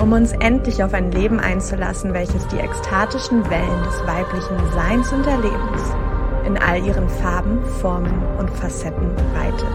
um uns endlich auf ein Leben einzulassen, welches die ekstatischen Wellen des weiblichen Seins und Erlebens in all ihren Farben, Formen und Facetten reitet.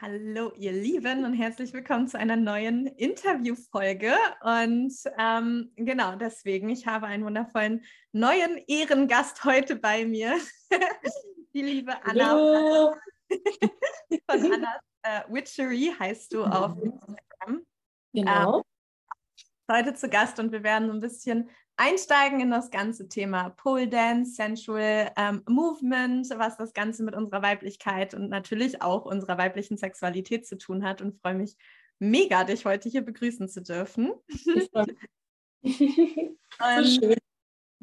Hallo, ihr Lieben, und herzlich willkommen zu einer neuen Interviewfolge. Und ähm, genau deswegen, ich habe einen wundervollen neuen Ehrengast heute bei mir. die liebe Anna von Annas äh, Witchery heißt du auf Instagram. Genau. Ähm, heute zu Gast und wir werden so ein bisschen einsteigen in das ganze Thema Pole Dance, Sensual ähm, Movement, was das Ganze mit unserer Weiblichkeit und natürlich auch unserer weiblichen Sexualität zu tun hat und freue mich mega, dich heute hier begrüßen zu dürfen. so schön.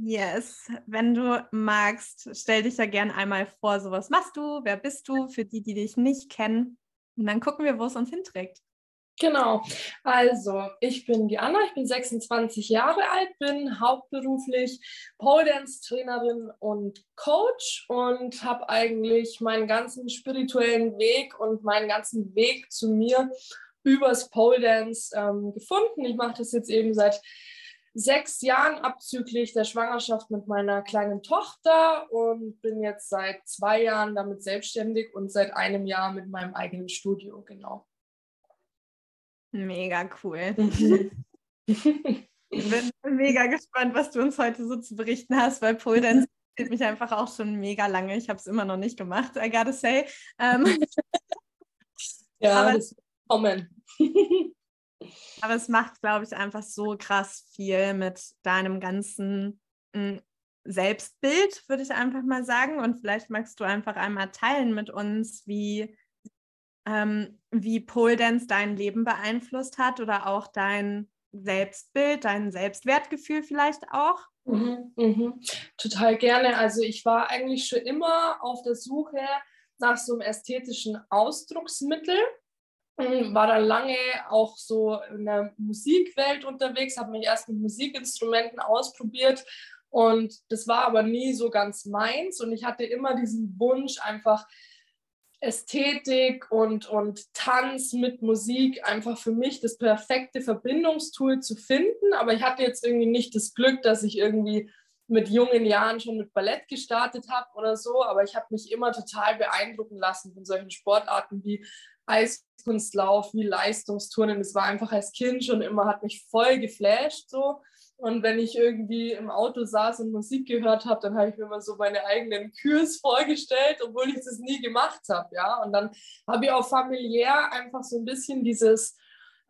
Yes, wenn du magst, stell dich ja gerne einmal vor, so was machst du, wer bist du, für die, die dich nicht kennen. Und dann gucken wir, wo es uns hinträgt. Genau, also ich bin die Anna, ich bin 26 Jahre alt, bin hauptberuflich Pole Dance Trainerin und Coach und habe eigentlich meinen ganzen spirituellen Weg und meinen ganzen Weg zu mir übers Pole Dance ähm, gefunden. Ich mache das jetzt eben seit sechs Jahren abzüglich der Schwangerschaft mit meiner kleinen Tochter und bin jetzt seit zwei Jahren damit selbstständig und seit einem Jahr mit meinem eigenen Studio, genau. Mega cool. ich bin mega gespannt, was du uns heute so zu berichten hast, weil Pole Dance interessiert mich einfach auch schon mega lange. Ich habe es immer noch nicht gemacht, I gotta say. Ähm, ja, aber, das kommen. Aber es macht, glaube ich, einfach so krass viel mit deinem ganzen hm, Selbstbild, würde ich einfach mal sagen. Und vielleicht magst du einfach einmal teilen mit uns, wie, ähm, wie Pole Dance dein Leben beeinflusst hat oder auch dein Selbstbild, dein Selbstwertgefühl vielleicht auch. Mhm, mhm. Total gerne. Also ich war eigentlich schon immer auf der Suche nach so einem ästhetischen Ausdrucksmittel war dann lange auch so in der Musikwelt unterwegs, habe mich erst mit Musikinstrumenten ausprobiert und das war aber nie so ganz meins und ich hatte immer diesen Wunsch einfach Ästhetik und, und Tanz mit Musik einfach für mich das perfekte Verbindungstool zu finden, aber ich hatte jetzt irgendwie nicht das Glück, dass ich irgendwie mit jungen Jahren schon mit Ballett gestartet habe oder so, aber ich habe mich immer total beeindrucken lassen von solchen Sportarten wie Eiskunstlauf, wie Leistungsturnen. Das war einfach als Kind schon immer, hat mich voll geflasht so. Und wenn ich irgendwie im Auto saß und Musik gehört habe, dann habe ich mir immer so meine eigenen Kurs vorgestellt, obwohl ich das nie gemacht habe, ja. Und dann habe ich auch familiär einfach so ein bisschen dieses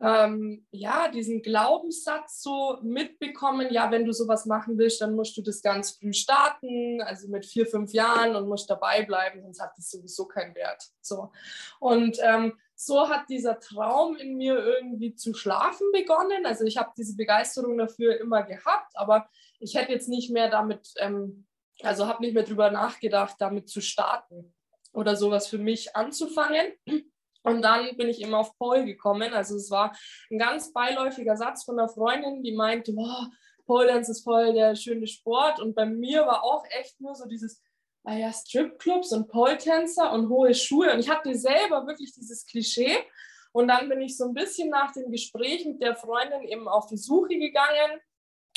ähm, ja, diesen Glaubenssatz so mitbekommen, ja, wenn du sowas machen willst, dann musst du das ganz früh starten, also mit vier, fünf Jahren und musst dabei bleiben, sonst hat das sowieso keinen Wert. So. Und ähm, so hat dieser Traum in mir irgendwie zu schlafen begonnen. Also ich habe diese Begeisterung dafür immer gehabt, aber ich hätte jetzt nicht mehr damit, ähm, also habe nicht mehr drüber nachgedacht, damit zu starten oder sowas für mich anzufangen. Und dann bin ich immer auf Paul gekommen. Also es war ein ganz beiläufiger Satz von einer Freundin, die meinte, boah, Pole Dance ist voll der schöne Sport. Und bei mir war auch echt nur so dieses, ah ja, Stripclubs und Pole-Tänzer und hohe Schuhe. Und ich hatte selber wirklich dieses Klischee. Und dann bin ich so ein bisschen nach dem Gespräch mit der Freundin eben auf die Suche gegangen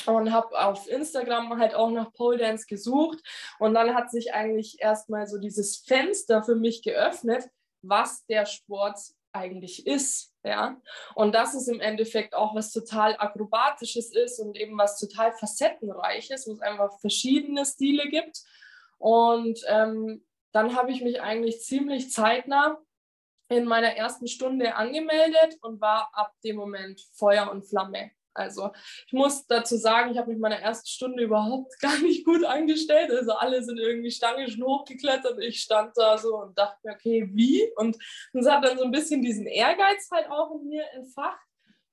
und habe auf Instagram halt auch nach Pole Dance gesucht. Und dann hat sich eigentlich erstmal so dieses Fenster für mich geöffnet, was der Sport eigentlich ist. Ja? Und das ist im Endeffekt auch was total Akrobatisches ist und eben was total Facettenreiches, wo es einfach verschiedene Stile gibt. Und ähm, dann habe ich mich eigentlich ziemlich zeitnah in meiner ersten Stunde angemeldet und war ab dem Moment Feuer und Flamme. Also ich muss dazu sagen, ich habe mich meine erste Stunde überhaupt gar nicht gut angestellt. Also alle sind irgendwie Stangen hochgeklettert. Ich stand da so und dachte mir, okay, wie? Und es hat dann so ein bisschen diesen Ehrgeiz halt auch in mir entfacht.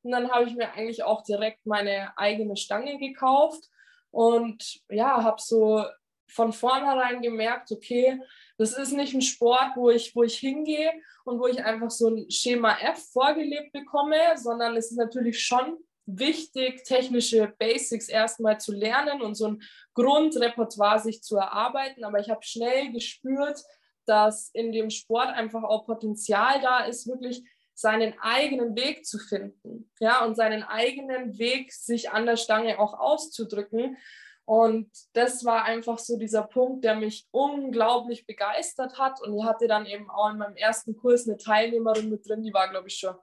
Und dann habe ich mir eigentlich auch direkt meine eigene Stange gekauft und ja, habe so von vornherein gemerkt, okay, das ist nicht ein Sport, wo ich, wo ich hingehe und wo ich einfach so ein Schema F vorgelebt bekomme, sondern es ist natürlich schon wichtig, technische Basics erstmal zu lernen und so ein Grundrepertoire sich zu erarbeiten. Aber ich habe schnell gespürt, dass in dem Sport einfach auch Potenzial da ist, wirklich seinen eigenen Weg zu finden, ja, und seinen eigenen Weg, sich an der Stange auch auszudrücken. Und das war einfach so dieser Punkt, der mich unglaublich begeistert hat. Und ich hatte dann eben auch in meinem ersten Kurs eine Teilnehmerin mit drin, die war, glaube ich, schon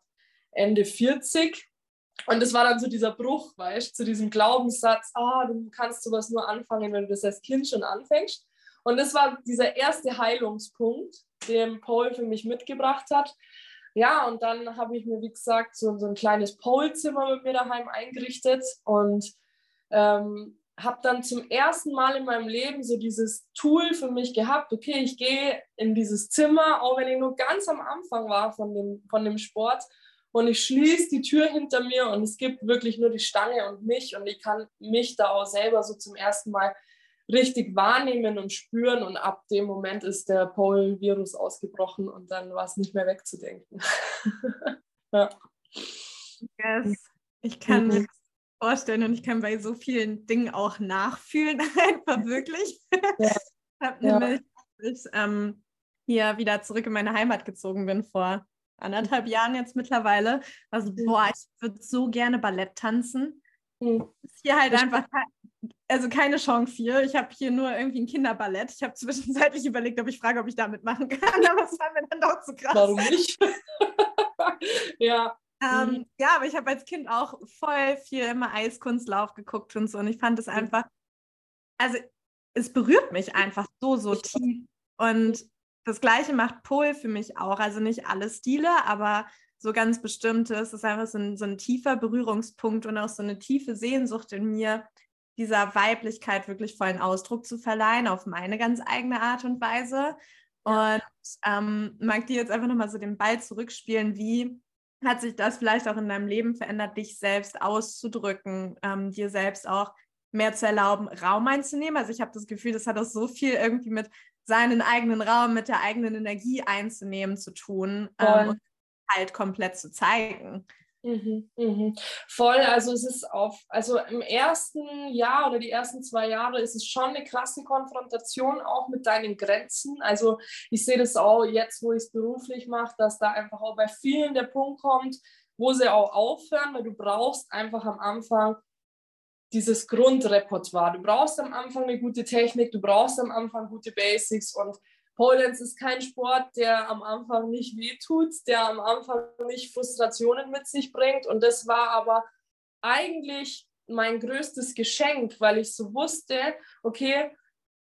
Ende 40. Und das war dann so dieser Bruch, weißt du, zu diesem Glaubenssatz, ah, du kannst sowas nur anfangen, wenn du das als Kind schon anfängst. Und das war dieser erste Heilungspunkt, den Paul für mich mitgebracht hat. Ja, und dann habe ich mir, wie gesagt, so, so ein kleines Pole-Zimmer mit mir daheim eingerichtet und ähm, habe dann zum ersten Mal in meinem Leben so dieses Tool für mich gehabt, okay, ich gehe in dieses Zimmer, auch wenn ich nur ganz am Anfang war von dem, von dem Sport und ich schließe die Tür hinter mir und es gibt wirklich nur die Stange und mich und ich kann mich da auch selber so zum ersten Mal richtig wahrnehmen und spüren und ab dem Moment ist der Pollenvirus ausgebrochen und dann war es nicht mehr wegzudenken. ja. Yes. Ich kann mhm. mir vorstellen und ich kann bei so vielen Dingen auch nachfühlen, einfach wirklich. Ja. ich habe ja. nämlich, als ich ähm, hier wieder zurück in meine Heimat gezogen bin vor anderthalb Jahren jetzt mittlerweile, also boah, ich würde so gerne Ballett tanzen. Mhm. Ist hier halt einfach also keine Chance hier. Ich habe hier nur irgendwie ein Kinderballett. Ich habe zwischenzeitlich überlegt, ob ich frage, ob ich damit machen kann, aber es war mir dann doch zu krass. Warum nicht? ja. Ähm, mhm. Ja, aber ich habe als Kind auch voll viel immer Eiskunstlauf geguckt und so. Und ich fand es einfach, also es berührt mich einfach so, so tief. Und das Gleiche macht Pol für mich auch. Also nicht alle Stile, aber so ganz bestimmte. Es ist einfach so ein, so ein tiefer Berührungspunkt und auch so eine tiefe Sehnsucht in mir, dieser Weiblichkeit wirklich vollen Ausdruck zu verleihen, auf meine ganz eigene Art und Weise. Und ähm, mag dir jetzt einfach nochmal so den Ball zurückspielen, wie hat sich das vielleicht auch in deinem Leben verändert, dich selbst auszudrücken, ähm, dir selbst auch mehr zu erlauben, Raum einzunehmen? Also ich habe das Gefühl, das hat auch so viel irgendwie mit seinen eigenen Raum, mit der eigenen Energie einzunehmen zu tun ähm, und halt komplett zu zeigen. Mhm, mhm. Voll, also es ist auf, also im ersten Jahr oder die ersten zwei Jahre ist es schon eine krasse Konfrontation auch mit deinen Grenzen. Also ich sehe das auch jetzt, wo ich es beruflich mache, dass da einfach auch bei vielen der Punkt kommt, wo sie auch aufhören, weil du brauchst einfach am Anfang dieses Grundrepertoire. Du brauchst am Anfang eine gute Technik, du brauchst am Anfang gute Basics und Pole Dance ist kein Sport, der am Anfang nicht wehtut, der am Anfang nicht Frustrationen mit sich bringt. Und das war aber eigentlich mein größtes Geschenk, weil ich so wusste, okay,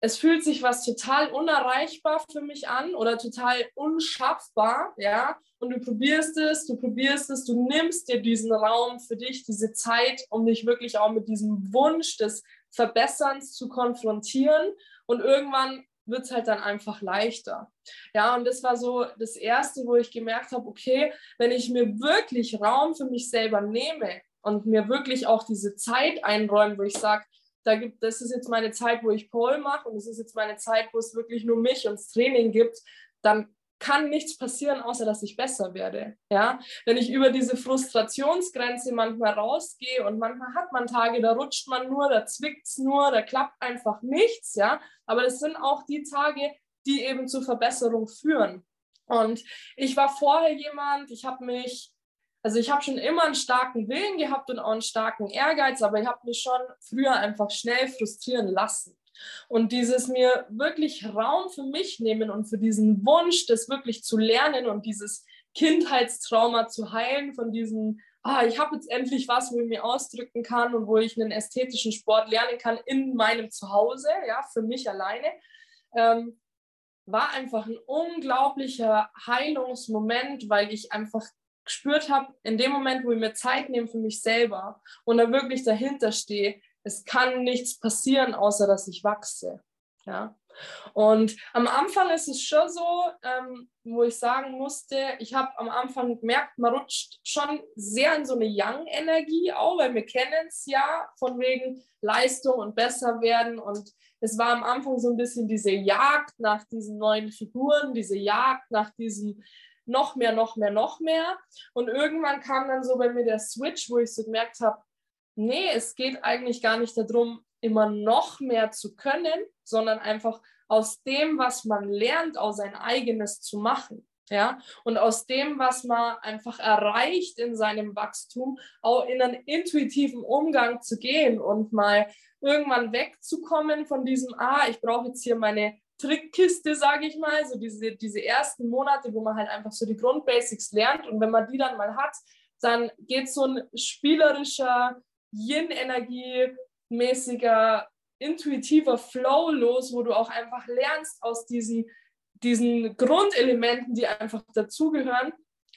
es fühlt sich was total unerreichbar für mich an oder total unschaffbar, ja. Und du probierst es, du probierst es, du nimmst dir diesen Raum für dich, diese Zeit, um dich wirklich auch mit diesem Wunsch des Verbesserns zu konfrontieren. Und irgendwann wird es halt dann einfach leichter. Ja, und das war so das Erste, wo ich gemerkt habe, okay, wenn ich mir wirklich Raum für mich selber nehme und mir wirklich auch diese Zeit einräume, wo ich sage, da gibt, das ist jetzt meine Zeit, wo ich Pole mache und es ist jetzt meine Zeit, wo es wirklich nur mich und das Training gibt, dann kann nichts passieren, außer dass ich besser werde. Ja? Wenn ich über diese Frustrationsgrenze manchmal rausgehe und manchmal hat man Tage, da rutscht man nur, da zwickt es nur, da klappt einfach nichts. Ja? Aber das sind auch die Tage, die eben zur Verbesserung führen. Und ich war vorher jemand, ich habe mich, also ich habe schon immer einen starken Willen gehabt und auch einen starken Ehrgeiz, aber ich habe mich schon früher einfach schnell frustrieren lassen. Und dieses mir wirklich Raum für mich nehmen und für diesen Wunsch, das wirklich zu lernen und dieses Kindheitstrauma zu heilen, von diesem, ah, ich habe jetzt endlich was, wo ich mir ausdrücken kann und wo ich einen ästhetischen Sport lernen kann in meinem Zuhause, ja, für mich alleine, ähm, war einfach ein unglaublicher Heilungsmoment, weil ich einfach gespürt habe, in dem Moment, wo ich mir Zeit nehme für mich selber und da wirklich dahinter stehe, es kann nichts passieren, außer dass ich wachse. Ja. Und am Anfang ist es schon so, ähm, wo ich sagen musste, ich habe am Anfang gemerkt, man rutscht schon sehr in so eine Young-Energie auch, weil wir kennen es ja von wegen Leistung und besser werden. Und es war am Anfang so ein bisschen diese Jagd nach diesen neuen Figuren, diese Jagd nach diesem noch mehr, noch mehr, noch mehr. Und irgendwann kam dann so bei mir der Switch, wo ich so gemerkt habe, nee, es geht eigentlich gar nicht darum, immer noch mehr zu können, sondern einfach aus dem, was man lernt, aus sein eigenes zu machen. Ja, und aus dem, was man einfach erreicht in seinem Wachstum, auch in einen intuitiven Umgang zu gehen und mal irgendwann wegzukommen von diesem, ah, ich brauche jetzt hier meine Trickkiste, sage ich mal, so diese, diese ersten Monate, wo man halt einfach so die Grundbasics lernt und wenn man die dann mal hat, dann geht so ein spielerischer Yin-Energie mäßiger, intuitiver Flow los, wo du auch einfach lernst aus diesen, diesen Grundelementen, die einfach dazugehören,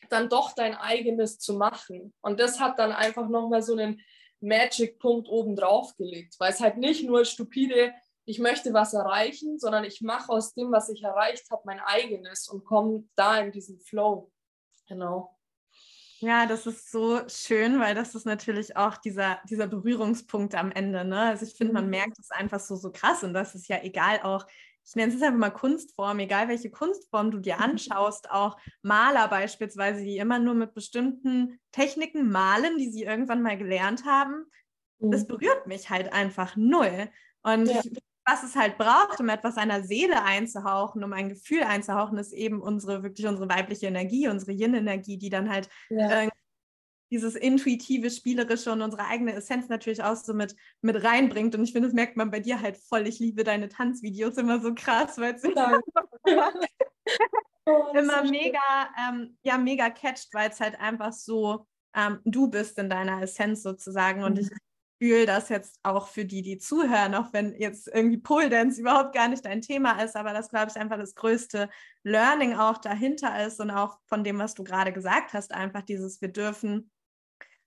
dann doch dein eigenes zu machen. Und das hat dann einfach nochmal so einen Magic-Punkt oben drauf gelegt, weil es halt nicht nur stupide, ich möchte was erreichen, sondern ich mache aus dem, was ich erreicht habe, mein eigenes und komme da in diesen Flow. Genau. Ja, das ist so schön, weil das ist natürlich auch dieser, dieser Berührungspunkt am Ende. Ne? Also ich finde, man mhm. merkt es einfach so, so krass und das ist ja egal auch, ich nenne es einfach mal Kunstform, egal welche Kunstform du dir mhm. anschaust, auch Maler beispielsweise, die immer nur mit bestimmten Techniken malen, die sie irgendwann mal gelernt haben. Das mhm. berührt mich halt einfach null. Und ja. ich was es halt braucht, um etwas seiner Seele einzuhauchen, um ein Gefühl einzuhauchen, ist eben unsere, wirklich unsere weibliche Energie, unsere Yin-Energie, die dann halt ja. äh, dieses intuitive, spielerische und unsere eigene Essenz natürlich auch so mit, mit reinbringt. Und ich finde, das merkt man bei dir halt voll. Ich liebe deine Tanzvideos immer so krass, weil es oh, immer mega, ähm, ja, mega catcht, weil es halt einfach so ähm, du bist in deiner Essenz sozusagen. Und mhm. ich fühle das jetzt auch für die, die zuhören, auch wenn jetzt irgendwie Pole Dance überhaupt gar nicht dein Thema ist, aber das, glaube ich, einfach das größte Learning auch dahinter ist und auch von dem, was du gerade gesagt hast, einfach dieses, wir dürfen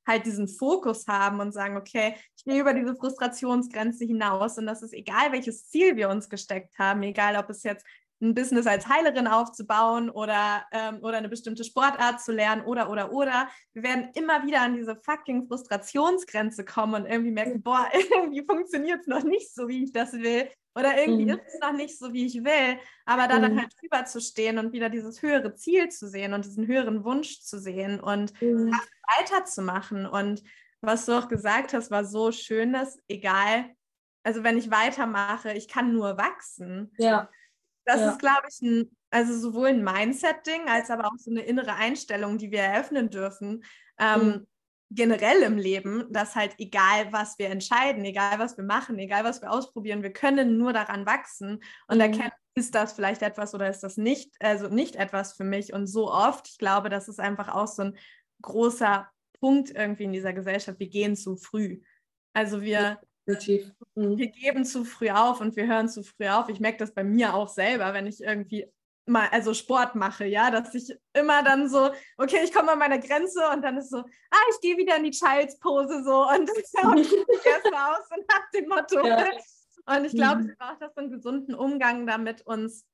halt diesen Fokus haben und sagen, okay, ich gehe über diese Frustrationsgrenze hinaus und das ist egal, welches Ziel wir uns gesteckt haben, egal ob es jetzt ein Business als Heilerin aufzubauen oder, ähm, oder eine bestimmte Sportart zu lernen oder, oder, oder. Wir werden immer wieder an diese fucking Frustrationsgrenze kommen und irgendwie merken, boah, irgendwie funktioniert es noch nicht so, wie ich das will. Oder irgendwie mhm. ist es noch nicht so, wie ich will. Aber da mhm. dann halt drüber zu stehen und wieder dieses höhere Ziel zu sehen und diesen höheren Wunsch zu sehen und mhm. weiterzumachen. Und was du auch gesagt hast, war so schön, dass egal, also wenn ich weitermache, ich kann nur wachsen. Ja. Das ja. ist, glaube ich, ein, also sowohl ein Mindset-Ding als aber auch so eine innere Einstellung, die wir eröffnen dürfen. Ähm, mhm. Generell im Leben, dass halt egal, was wir entscheiden, egal, was wir machen, egal, was wir ausprobieren, wir können nur daran wachsen und mhm. erkennen, ist das vielleicht etwas oder ist das nicht, also nicht etwas für mich. Und so oft, ich glaube, das ist einfach auch so ein großer Punkt irgendwie in dieser Gesellschaft. Wir gehen zu früh. Also wir, Definitiv. Mhm. Wir geben zu früh auf und wir hören zu früh auf. Ich merke das bei mir auch selber, wenn ich irgendwie mal also Sport mache, ja, dass ich immer dann so, okay, ich komme an meine Grenze und dann ist so, ah, ich gehe wieder in die Childs Pose so und das ich erstmal aus und nach dem Motto. Ja. Und ich glaube, mhm. es braucht das so einen gesunden Umgang damit, uns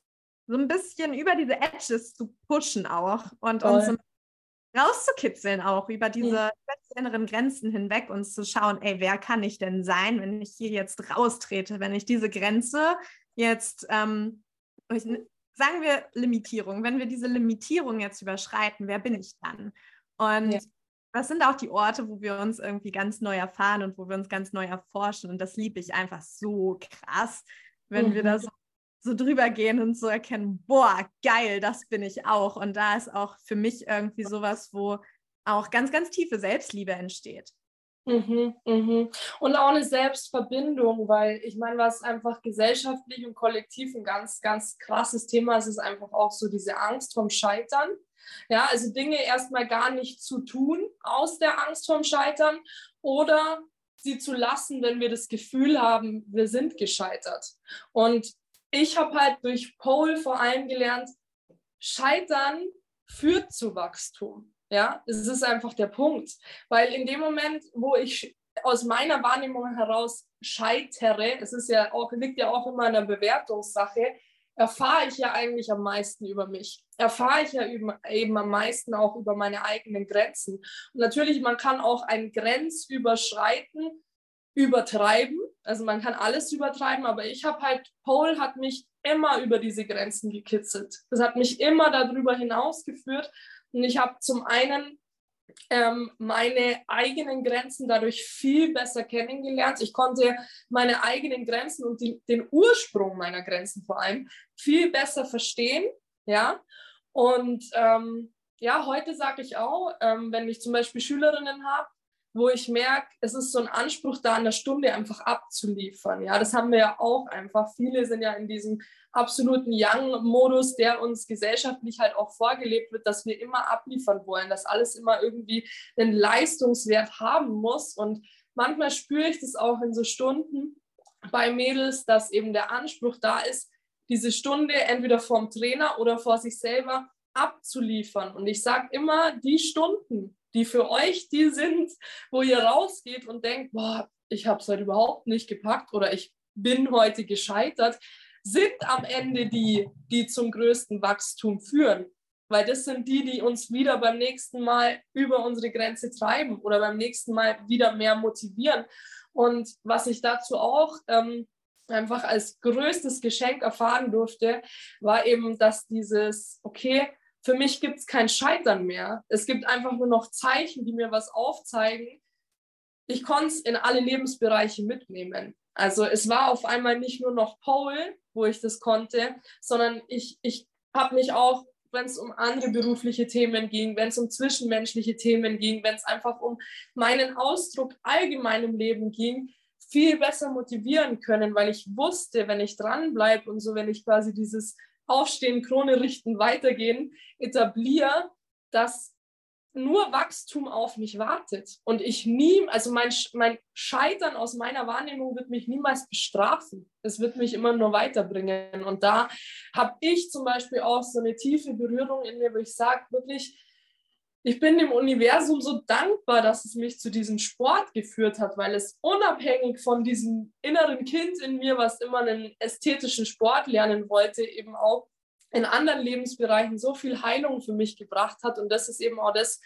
so ein bisschen über diese Edges zu pushen auch und Voll. uns rauszukitzeln auch über diese ja. inneren Grenzen hinweg und zu schauen, ey, wer kann ich denn sein, wenn ich hier jetzt raustrete, wenn ich diese Grenze jetzt, ähm, sagen wir Limitierung, wenn wir diese Limitierung jetzt überschreiten, wer bin ich dann? Und ja. das sind auch die Orte, wo wir uns irgendwie ganz neu erfahren und wo wir uns ganz neu erforschen und das liebe ich einfach so krass, wenn mhm. wir da so drüber gehen und so erkennen, boah, geil, das bin ich auch. Und da ist auch für mich irgendwie sowas, wo auch ganz, ganz tiefe Selbstliebe entsteht. Mhm, mhm. Und auch eine Selbstverbindung, weil ich meine, was einfach gesellschaftlich und kollektiv ein ganz, ganz krasses Thema ist, ist einfach auch so diese Angst vom Scheitern. Ja, also Dinge erstmal gar nicht zu tun aus der Angst vom Scheitern oder sie zu lassen, wenn wir das Gefühl haben, wir sind gescheitert. Und ich habe halt durch Pole vor allem gelernt, Scheitern führt zu Wachstum. Ja, es ist einfach der Punkt. Weil in dem Moment, wo ich aus meiner Wahrnehmung heraus scheitere, es ist ja auch, liegt ja auch immer in der Bewertungssache, erfahre ich ja eigentlich am meisten über mich. Erfahre ich ja eben am meisten auch über meine eigenen Grenzen. Und natürlich, man kann auch ein Grenzüberschreiten übertreiben. Also man kann alles übertreiben, aber ich habe halt, Paul hat mich immer über diese Grenzen gekitzelt. Das hat mich immer darüber hinausgeführt. Und ich habe zum einen ähm, meine eigenen Grenzen dadurch viel besser kennengelernt. Ich konnte meine eigenen Grenzen und die, den Ursprung meiner Grenzen vor allem viel besser verstehen. Ja, und ähm, ja, heute sage ich auch, ähm, wenn ich zum Beispiel Schülerinnen habe, wo ich merke, es ist so ein Anspruch da, an der Stunde einfach abzuliefern. Ja, das haben wir ja auch einfach. Viele sind ja in diesem absoluten Young-Modus, der uns gesellschaftlich halt auch vorgelebt wird, dass wir immer abliefern wollen, dass alles immer irgendwie einen Leistungswert haben muss. Und manchmal spüre ich das auch in so Stunden bei Mädels, dass eben der Anspruch da ist, diese Stunde entweder vom Trainer oder vor sich selber abzuliefern. Und ich sage immer, die Stunden, die für euch die sind, wo ihr rausgeht und denkt, boah, ich habe es heute überhaupt nicht gepackt oder ich bin heute gescheitert, sind am Ende die, die zum größten Wachstum führen. Weil das sind die, die uns wieder beim nächsten Mal über unsere Grenze treiben oder beim nächsten Mal wieder mehr motivieren. Und was ich dazu auch ähm, einfach als größtes Geschenk erfahren durfte, war eben, dass dieses, okay, für mich gibt es kein Scheitern mehr. Es gibt einfach nur noch Zeichen, die mir was aufzeigen. Ich konnte es in alle Lebensbereiche mitnehmen. Also es war auf einmal nicht nur noch Paul, wo ich das konnte, sondern ich, ich habe mich auch, wenn es um andere berufliche Themen ging, wenn es um zwischenmenschliche Themen ging, wenn es einfach um meinen Ausdruck allgemein im Leben ging, viel besser motivieren können, weil ich wusste, wenn ich dranbleibe und so, wenn ich quasi dieses Aufstehen, Krone richten, weitergehen etabliere, dass nur Wachstum auf mich wartet und ich nie, also mein, mein Scheitern aus meiner Wahrnehmung wird mich niemals bestrafen. Es wird mich immer nur weiterbringen. Und da habe ich zum Beispiel auch so eine tiefe Berührung in mir, wo ich sage, wirklich, ich bin dem Universum so dankbar, dass es mich zu diesem Sport geführt hat, weil es unabhängig von diesem inneren Kind in mir, was immer einen ästhetischen Sport lernen wollte, eben auch in anderen Lebensbereichen so viel Heilung für mich gebracht hat. Und das ist eben auch das,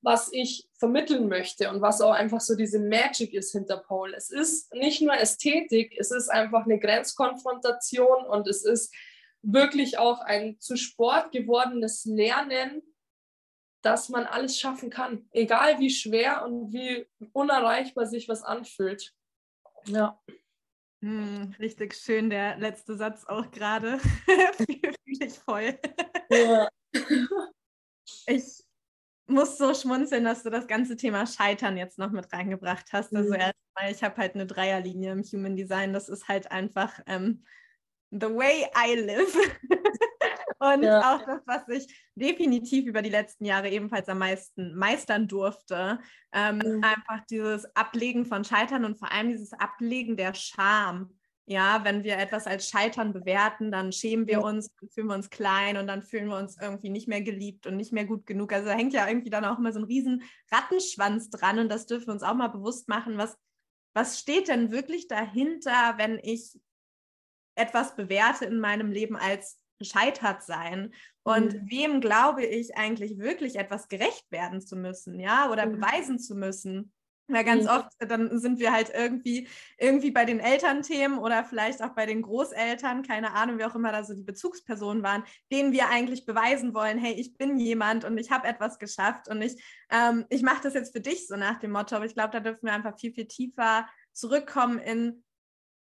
was ich vermitteln möchte und was auch einfach so diese Magic ist hinter Paul. Es ist nicht nur Ästhetik, es ist einfach eine Grenzkonfrontation und es ist wirklich auch ein zu Sport gewordenes Lernen, dass man alles schaffen kann, egal wie schwer und wie unerreichbar sich was anfühlt. Ja. Hm, richtig schön, der letzte Satz auch gerade. Fühle ich voll. Ja. Ich muss so schmunzeln, dass du das ganze Thema Scheitern jetzt noch mit reingebracht hast. Also mhm. erstmal, ich habe halt eine Dreierlinie im Human Design. Das ist halt einfach ähm, the way I live. Und ja. auch das, was ich definitiv über die letzten Jahre ebenfalls am meisten meistern durfte. Ähm, mhm. Einfach dieses Ablegen von Scheitern und vor allem dieses Ablegen der Scham. Ja, wenn wir etwas als Scheitern bewerten, dann schämen wir uns, dann fühlen wir uns klein und dann fühlen wir uns irgendwie nicht mehr geliebt und nicht mehr gut genug. Also da hängt ja irgendwie dann auch immer so ein riesen Rattenschwanz dran und das dürfen wir uns auch mal bewusst machen, was, was steht denn wirklich dahinter, wenn ich etwas bewerte in meinem Leben als gescheitert sein. Und mhm. wem glaube ich eigentlich wirklich etwas gerecht werden zu müssen, ja, oder mhm. beweisen zu müssen? Weil ganz mhm. oft, äh, dann sind wir halt irgendwie, irgendwie bei den Elternthemen oder vielleicht auch bei den Großeltern, keine Ahnung, wie auch immer da so die Bezugspersonen waren, denen wir eigentlich beweisen wollen, hey, ich bin jemand und ich habe etwas geschafft und ich, ähm, ich mache das jetzt für dich, so nach dem Motto. Aber ich glaube, da dürfen wir einfach viel, viel tiefer zurückkommen in,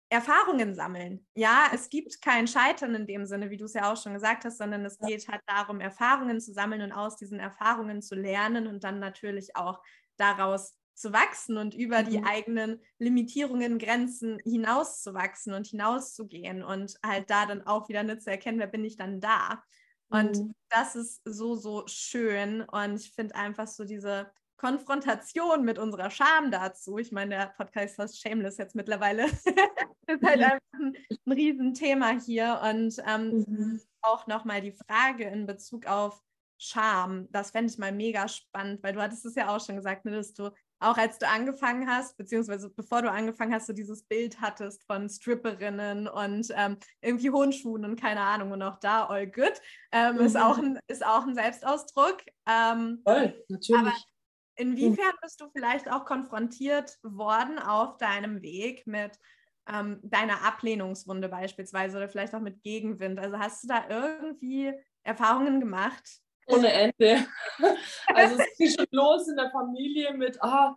Erfahrungen sammeln. Ja, es gibt kein Scheitern in dem Sinne, wie du es ja auch schon gesagt hast, sondern es geht halt darum, Erfahrungen zu sammeln und aus diesen Erfahrungen zu lernen und dann natürlich auch daraus zu wachsen und über mhm. die eigenen Limitierungen, Grenzen hinauszuwachsen und hinauszugehen und halt da dann auch wieder nicht zu erkennen, wer bin ich dann da. Und mhm. das ist so, so schön. Und ich finde einfach so diese Konfrontation mit unserer Scham dazu. Ich meine, der Podcast heißt Shameless jetzt mittlerweile. ist halt einfach ein, ein Riesenthema hier. Und ähm, mhm. auch nochmal die Frage in Bezug auf Scham? Das fände ich mal mega spannend, weil du hattest es ja auch schon gesagt, ne, dass du auch als du angefangen hast, beziehungsweise bevor du angefangen hast, so dieses Bild hattest von Stripperinnen und ähm, irgendwie hohen Schuhen und keine Ahnung und auch da all good, ähm, mhm. ist, auch ein, ist auch ein Selbstausdruck. Ähm, Voll, natürlich. Aber inwiefern bist du vielleicht auch konfrontiert worden auf deinem Weg mit ähm, deiner Ablehnungswunde beispielsweise oder vielleicht auch mit Gegenwind? Also hast du da irgendwie Erfahrungen gemacht, ohne Ende. Also es ging schon los in der Familie mit, ah,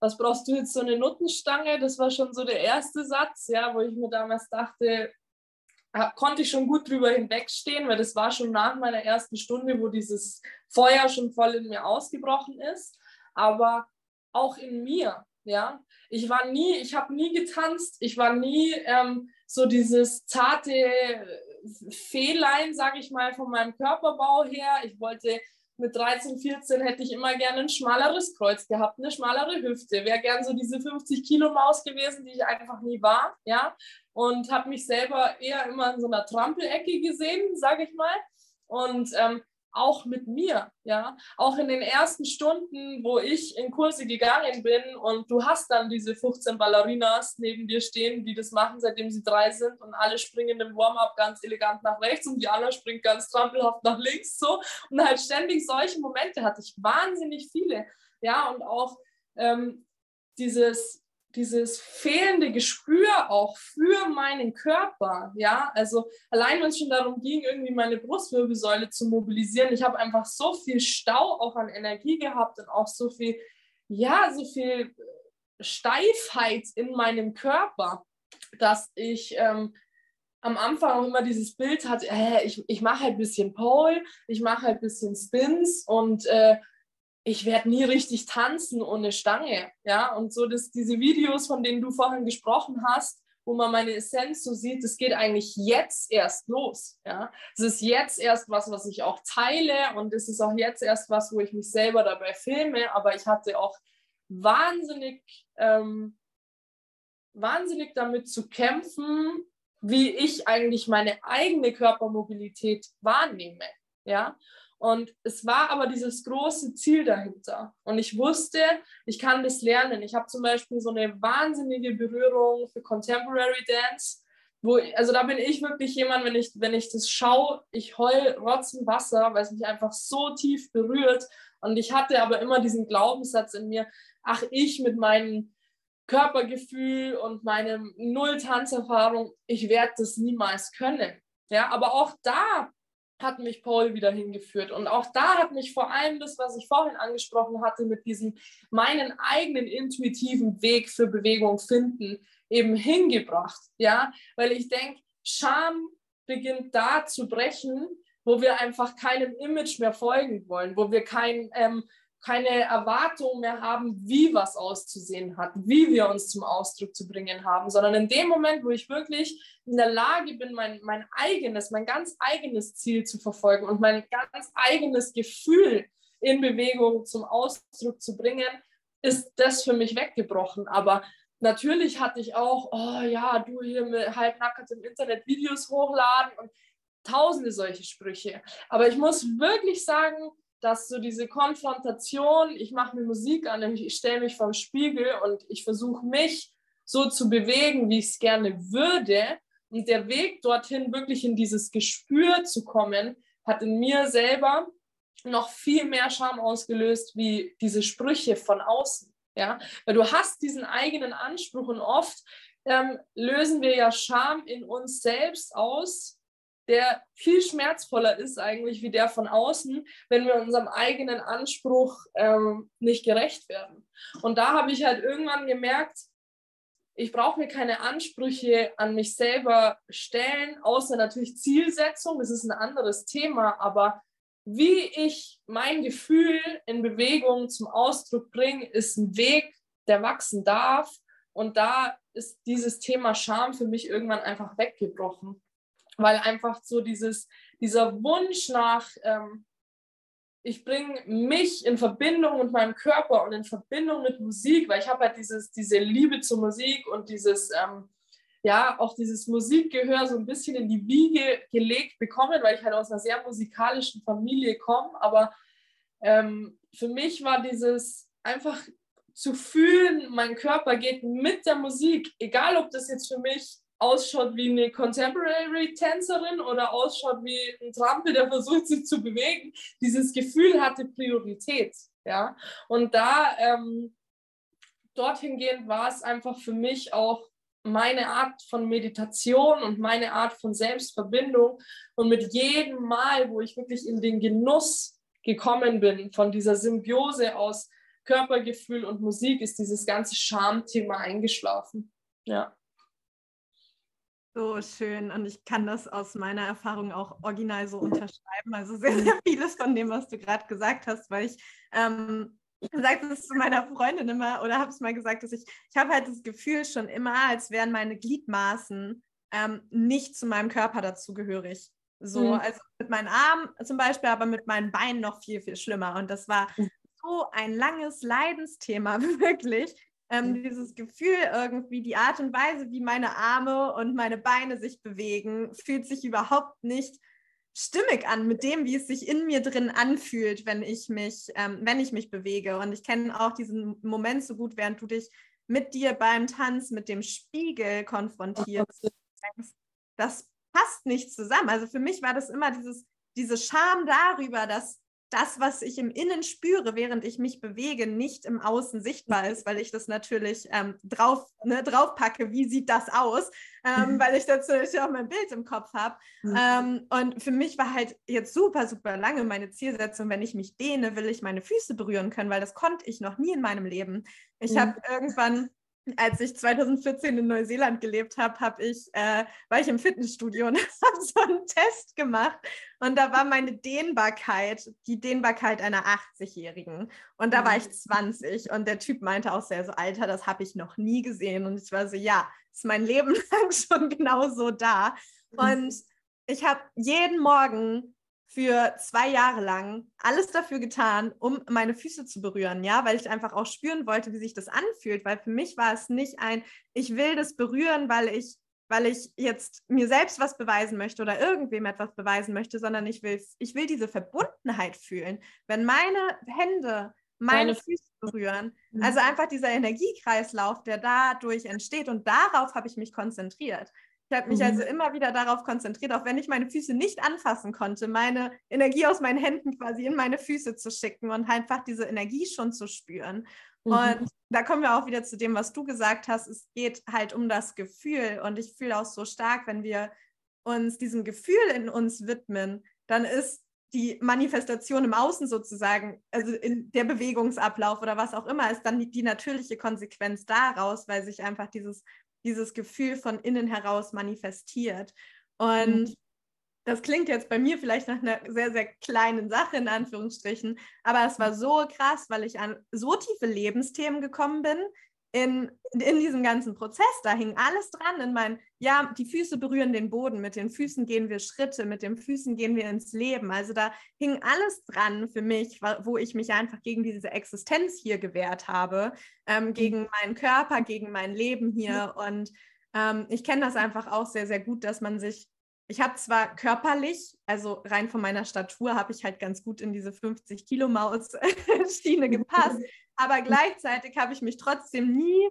was brauchst du jetzt so eine Nuttenstange? Das war schon so der erste Satz, ja, wo ich mir damals dachte, konnte ich schon gut drüber hinwegstehen, weil das war schon nach meiner ersten Stunde, wo dieses Feuer schon voll in mir ausgebrochen ist. Aber auch in mir, ja. Ich war nie, ich habe nie getanzt, ich war nie ähm, so dieses zarte Fehlein, sage ich mal, von meinem Körperbau her. Ich wollte mit 13, 14 hätte ich immer gerne ein schmaleres Kreuz gehabt, eine schmalere Hüfte. Wäre gern so diese 50 Kilo Maus gewesen, die ich einfach nie war, ja. Und habe mich selber eher immer in so einer Trampelecke gesehen, sage ich mal. Und ähm, auch mit mir, ja, auch in den ersten Stunden, wo ich in Kurse gegangen bin und du hast dann diese 15 Ballerinas neben dir stehen, die das machen, seitdem sie drei sind und alle springen im Warm-up ganz elegant nach rechts und die andere springt ganz trampelhaft nach links so. Und halt ständig solche Momente hatte ich wahnsinnig viele, ja, und auch ähm, dieses dieses fehlende Gespür auch für meinen Körper, ja, also allein wenn es schon darum ging, irgendwie meine Brustwirbelsäule zu mobilisieren, ich habe einfach so viel Stau auch an Energie gehabt und auch so viel, ja, so viel Steifheit in meinem Körper, dass ich ähm, am Anfang auch immer dieses Bild hatte, äh, ich, ich mache halt ein bisschen Pole, ich mache halt ein bisschen Spins und äh, ich werde nie richtig tanzen ohne Stange. Ja, und so dass diese Videos, von denen du vorhin gesprochen hast, wo man meine Essenz so sieht, das geht eigentlich jetzt erst los. Ja, es ist jetzt erst was, was ich auch teile und es ist auch jetzt erst was, wo ich mich selber dabei filme. Aber ich hatte auch wahnsinnig, ähm, wahnsinnig damit zu kämpfen, wie ich eigentlich meine eigene Körpermobilität wahrnehme. Ja, und es war aber dieses große Ziel dahinter. Und ich wusste, ich kann das lernen. Ich habe zum Beispiel so eine wahnsinnige Berührung für Contemporary Dance. Wo, also da bin ich wirklich jemand, wenn ich, wenn ich das schaue, ich heul rotzen Wasser, weil es mich einfach so tief berührt. Und ich hatte aber immer diesen Glaubenssatz in mir, ach, ich mit meinem Körpergefühl und meinem Null-Tanzerfahrung, ich werde das niemals können. Ja, aber auch da hat mich Paul wieder hingeführt. Und auch da hat mich vor allem das, was ich vorhin angesprochen hatte, mit diesem meinen eigenen intuitiven Weg für Bewegung finden, eben hingebracht. Ja, weil ich denke, Scham beginnt da zu brechen, wo wir einfach keinem Image mehr folgen wollen, wo wir kein ähm, keine Erwartung mehr haben, wie was auszusehen hat, wie wir uns zum Ausdruck zu bringen haben, sondern in dem Moment, wo ich wirklich in der Lage bin, mein, mein eigenes, mein ganz eigenes Ziel zu verfolgen und mein ganz eigenes Gefühl in Bewegung zum Ausdruck zu bringen, ist das für mich weggebrochen. Aber natürlich hatte ich auch, oh ja, du hier mit halbnackert im Internet Videos hochladen und tausende solche Sprüche. Aber ich muss wirklich sagen, dass so diese Konfrontation, ich mache mir Musik an, ich stelle mich vorm Spiegel und ich versuche mich so zu bewegen, wie ich es gerne würde. Und der Weg dorthin, wirklich in dieses Gespür zu kommen, hat in mir selber noch viel mehr Scham ausgelöst, wie diese Sprüche von außen. Ja, weil du hast diesen eigenen Anspruch und oft ähm, lösen wir ja Scham in uns selbst aus, der viel schmerzvoller ist eigentlich wie der von außen, wenn wir unserem eigenen Anspruch ähm, nicht gerecht werden. Und da habe ich halt irgendwann gemerkt, ich brauche mir keine Ansprüche an mich selber stellen, außer natürlich Zielsetzung, das ist ein anderes Thema, aber wie ich mein Gefühl in Bewegung zum Ausdruck bringe, ist ein Weg, der wachsen darf. Und da ist dieses Thema Scham für mich irgendwann einfach weggebrochen weil einfach so dieses, dieser Wunsch nach, ähm, ich bringe mich in Verbindung mit meinem Körper und in Verbindung mit Musik, weil ich habe halt dieses, diese Liebe zur Musik und dieses, ähm, ja auch dieses Musikgehör so ein bisschen in die Wiege gelegt bekommen, weil ich halt aus einer sehr musikalischen Familie komme. Aber ähm, für mich war dieses einfach zu fühlen, mein Körper geht mit der Musik, egal ob das jetzt für mich ausschaut wie eine Contemporary-Tänzerin oder ausschaut wie ein Trampel, der versucht, sich zu bewegen. Dieses Gefühl hatte Priorität. Ja? Und da ähm, dorthin gehend war es einfach für mich auch meine Art von Meditation und meine Art von Selbstverbindung. Und mit jedem Mal, wo ich wirklich in den Genuss gekommen bin von dieser Symbiose aus Körpergefühl und Musik ist dieses ganze Schamthema eingeschlafen. Ja. So schön und ich kann das aus meiner Erfahrung auch original so unterschreiben. Also sehr, sehr vieles von dem, was du gerade gesagt hast, weil ich ähm, sage es zu meiner Freundin immer oder habe es mal gesagt, dass ich, ich habe halt das Gefühl schon immer, als wären meine Gliedmaßen ähm, nicht zu meinem Körper dazugehörig. So, mhm. also mit meinen Armen zum Beispiel, aber mit meinen Beinen noch viel, viel schlimmer. Und das war mhm so ein langes Leidensthema, wirklich. Ähm, dieses Gefühl irgendwie, die Art und Weise, wie meine Arme und meine Beine sich bewegen, fühlt sich überhaupt nicht stimmig an mit dem, wie es sich in mir drin anfühlt, wenn ich mich, ähm, wenn ich mich bewege. Und ich kenne auch diesen Moment so gut, während du dich mit dir beim Tanz mit dem Spiegel konfrontierst. Das passt nicht zusammen. Also für mich war das immer dieses, diese Scham darüber, dass das, was ich im Innen spüre, während ich mich bewege, nicht im Außen sichtbar ist, weil ich das natürlich ähm, drauf, ne, draufpacke, wie sieht das aus, ähm, mhm. weil ich natürlich auch mein Bild im Kopf habe. Mhm. Ähm, und für mich war halt jetzt super, super lange meine Zielsetzung, wenn ich mich dehne, will ich meine Füße berühren können, weil das konnte ich noch nie in meinem Leben. Ich mhm. habe irgendwann als ich 2014 in Neuseeland gelebt habe, habe ich, äh, war ich im Fitnessstudio und habe so einen Test gemacht. Und da war meine Dehnbarkeit, die Dehnbarkeit einer 80-Jährigen. Und da war ich 20 und der Typ meinte auch sehr so, Alter, das habe ich noch nie gesehen. Und ich war so, ja, ist mein Leben lang schon genau so da. Mhm. Und ich habe jeden Morgen für zwei Jahre lang alles dafür getan, um meine Füße zu berühren, ja, weil ich einfach auch spüren wollte, wie sich das anfühlt, weil für mich war es nicht ein, ich will das berühren, weil ich, weil ich jetzt mir selbst was beweisen möchte oder irgendwem etwas beweisen möchte, sondern ich will, ich will diese Verbundenheit fühlen. Wenn meine Hände meine, Füße berühren, mhm. also einfach dieser Energiekreislauf, der dadurch entsteht und darauf habe ich mich konzentriert. Ich habe mich also mhm. also immer wieder darauf konzentriert, auch wenn ich meine Füße nicht anfassen konnte, meine Energie aus meinen Händen quasi in meine Füße zu schicken und einfach diese Energie schon zu spüren. Mhm. Und da kommen wir auch wieder zu dem, was du gesagt hast. Es geht halt um das Gefühl. Und ich fühle auch so stark, wenn wir uns diesem Gefühl in uns widmen, dann ist die Manifestation im Außen sozusagen, also in der Bewegungsablauf oder was auch immer, ist dann die, die natürliche Konsequenz daraus, weil sich einfach dieses dieses Gefühl von innen heraus manifestiert. Und mhm. das klingt jetzt bei mir vielleicht nach einer sehr, sehr kleinen Sache in Anführungsstrichen, aber es war so krass, weil ich an so tiefe Lebensthemen gekommen bin, in, in diesem ganzen Prozess, da hing alles dran in mein, ja, die Füße berühren den Boden, mit den Füßen gehen wir Schritte, mit den Füßen gehen wir ins Leben. Also da hing alles dran für mich, wo ich mich einfach gegen diese Existenz hier gewehrt habe, ähm, mhm. gegen meinen Körper, gegen mein Leben hier. Und ähm, ich kenne das einfach auch sehr, sehr gut, dass man sich ich habe zwar körperlich, also rein von meiner Statur, habe ich halt ganz gut in diese 50 Kilo Maus Schiene gepasst, aber gleichzeitig habe ich mich trotzdem nie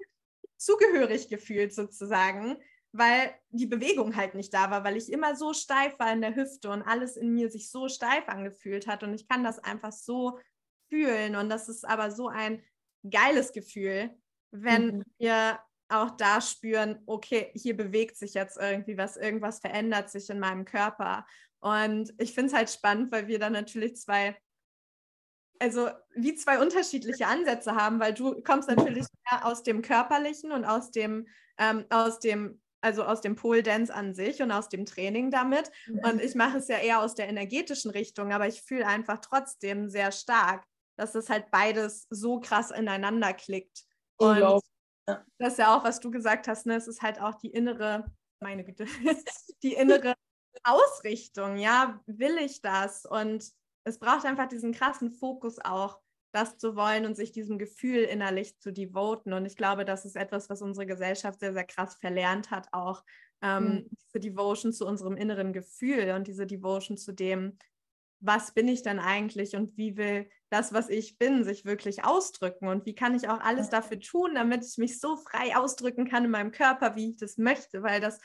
zugehörig gefühlt sozusagen, weil die Bewegung halt nicht da war, weil ich immer so steif war in der Hüfte und alles in mir sich so steif angefühlt hat und ich kann das einfach so fühlen und das ist aber so ein geiles Gefühl, wenn mhm. wir auch da spüren, okay, hier bewegt sich jetzt irgendwie was, irgendwas verändert sich in meinem Körper. Und ich finde es halt spannend, weil wir da natürlich zwei, also wie zwei unterschiedliche Ansätze haben, weil du kommst natürlich aus dem Körperlichen und aus dem, ähm, aus dem also aus dem Pole Dance an sich und aus dem Training damit. Mhm. Und ich mache es ja eher aus der energetischen Richtung, aber ich fühle einfach trotzdem sehr stark, dass es halt beides so krass ineinander klickt. Und ja. Das ist ja auch, was du gesagt hast, ne? Es ist halt auch die innere, meine Güte, die innere Ausrichtung, ja, will ich das? Und es braucht einfach diesen krassen Fokus auch das zu wollen und sich diesem Gefühl innerlich zu devoten. Und ich glaube, das ist etwas, was unsere Gesellschaft sehr, sehr krass verlernt hat, auch ähm, mhm. diese Devotion zu unserem inneren Gefühl und diese Devotion zu dem, was bin ich dann eigentlich und wie will das, was ich bin, sich wirklich ausdrücken und wie kann ich auch alles dafür tun, damit ich mich so frei ausdrücken kann in meinem Körper, wie ich das möchte, weil das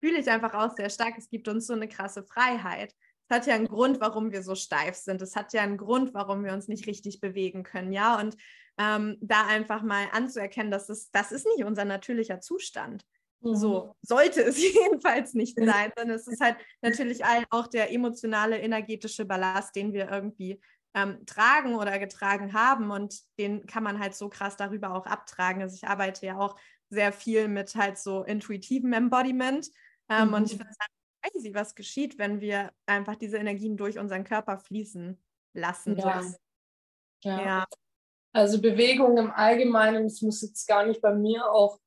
fühle ich einfach auch sehr stark. Es gibt uns so eine krasse Freiheit. Es hat ja einen Grund, warum wir so steif sind. Es hat ja einen Grund, warum wir uns nicht richtig bewegen können, ja. Und ähm, da einfach mal anzuerkennen, dass es, das ist nicht unser natürlicher Zustand. So mhm. sollte es jedenfalls nicht sein, sondern es ist halt natürlich auch der emotionale, energetische Ballast, den wir irgendwie ähm, tragen oder getragen haben und den kann man halt so krass darüber auch abtragen. Also ich arbeite ja auch sehr viel mit halt so intuitivem Embodiment ähm, mhm. und ich mhm. finde es halt crazy, was geschieht, wenn wir einfach diese Energien durch unseren Körper fließen lassen. Ja. ja. ja. Also Bewegung im Allgemeinen, es muss jetzt gar nicht bei mir auch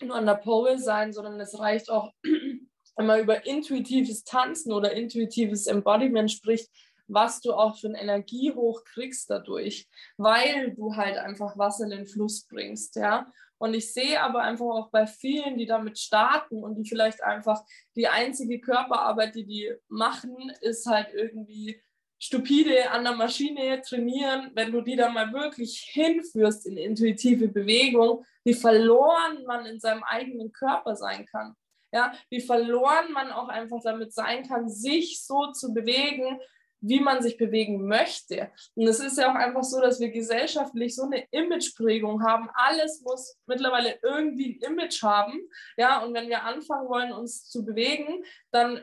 nur an der Pole sein, sondern es reicht auch, wenn man über intuitives Tanzen oder intuitives Embodiment spricht, was du auch für eine Energie hochkriegst dadurch, weil du halt einfach Wasser in den Fluss bringst, ja. Und ich sehe aber einfach auch bei vielen, die damit starten und die vielleicht einfach die einzige Körperarbeit, die die machen, ist halt irgendwie stupide an der Maschine trainieren, wenn du die dann mal wirklich hinführst in intuitive Bewegung, wie verloren man in seinem eigenen Körper sein kann. Ja, wie verloren man auch einfach damit sein kann, sich so zu bewegen, wie man sich bewegen möchte. Und es ist ja auch einfach so, dass wir gesellschaftlich so eine Imageprägung haben. Alles muss mittlerweile irgendwie ein Image haben. Ja, und wenn wir anfangen wollen, uns zu bewegen, dann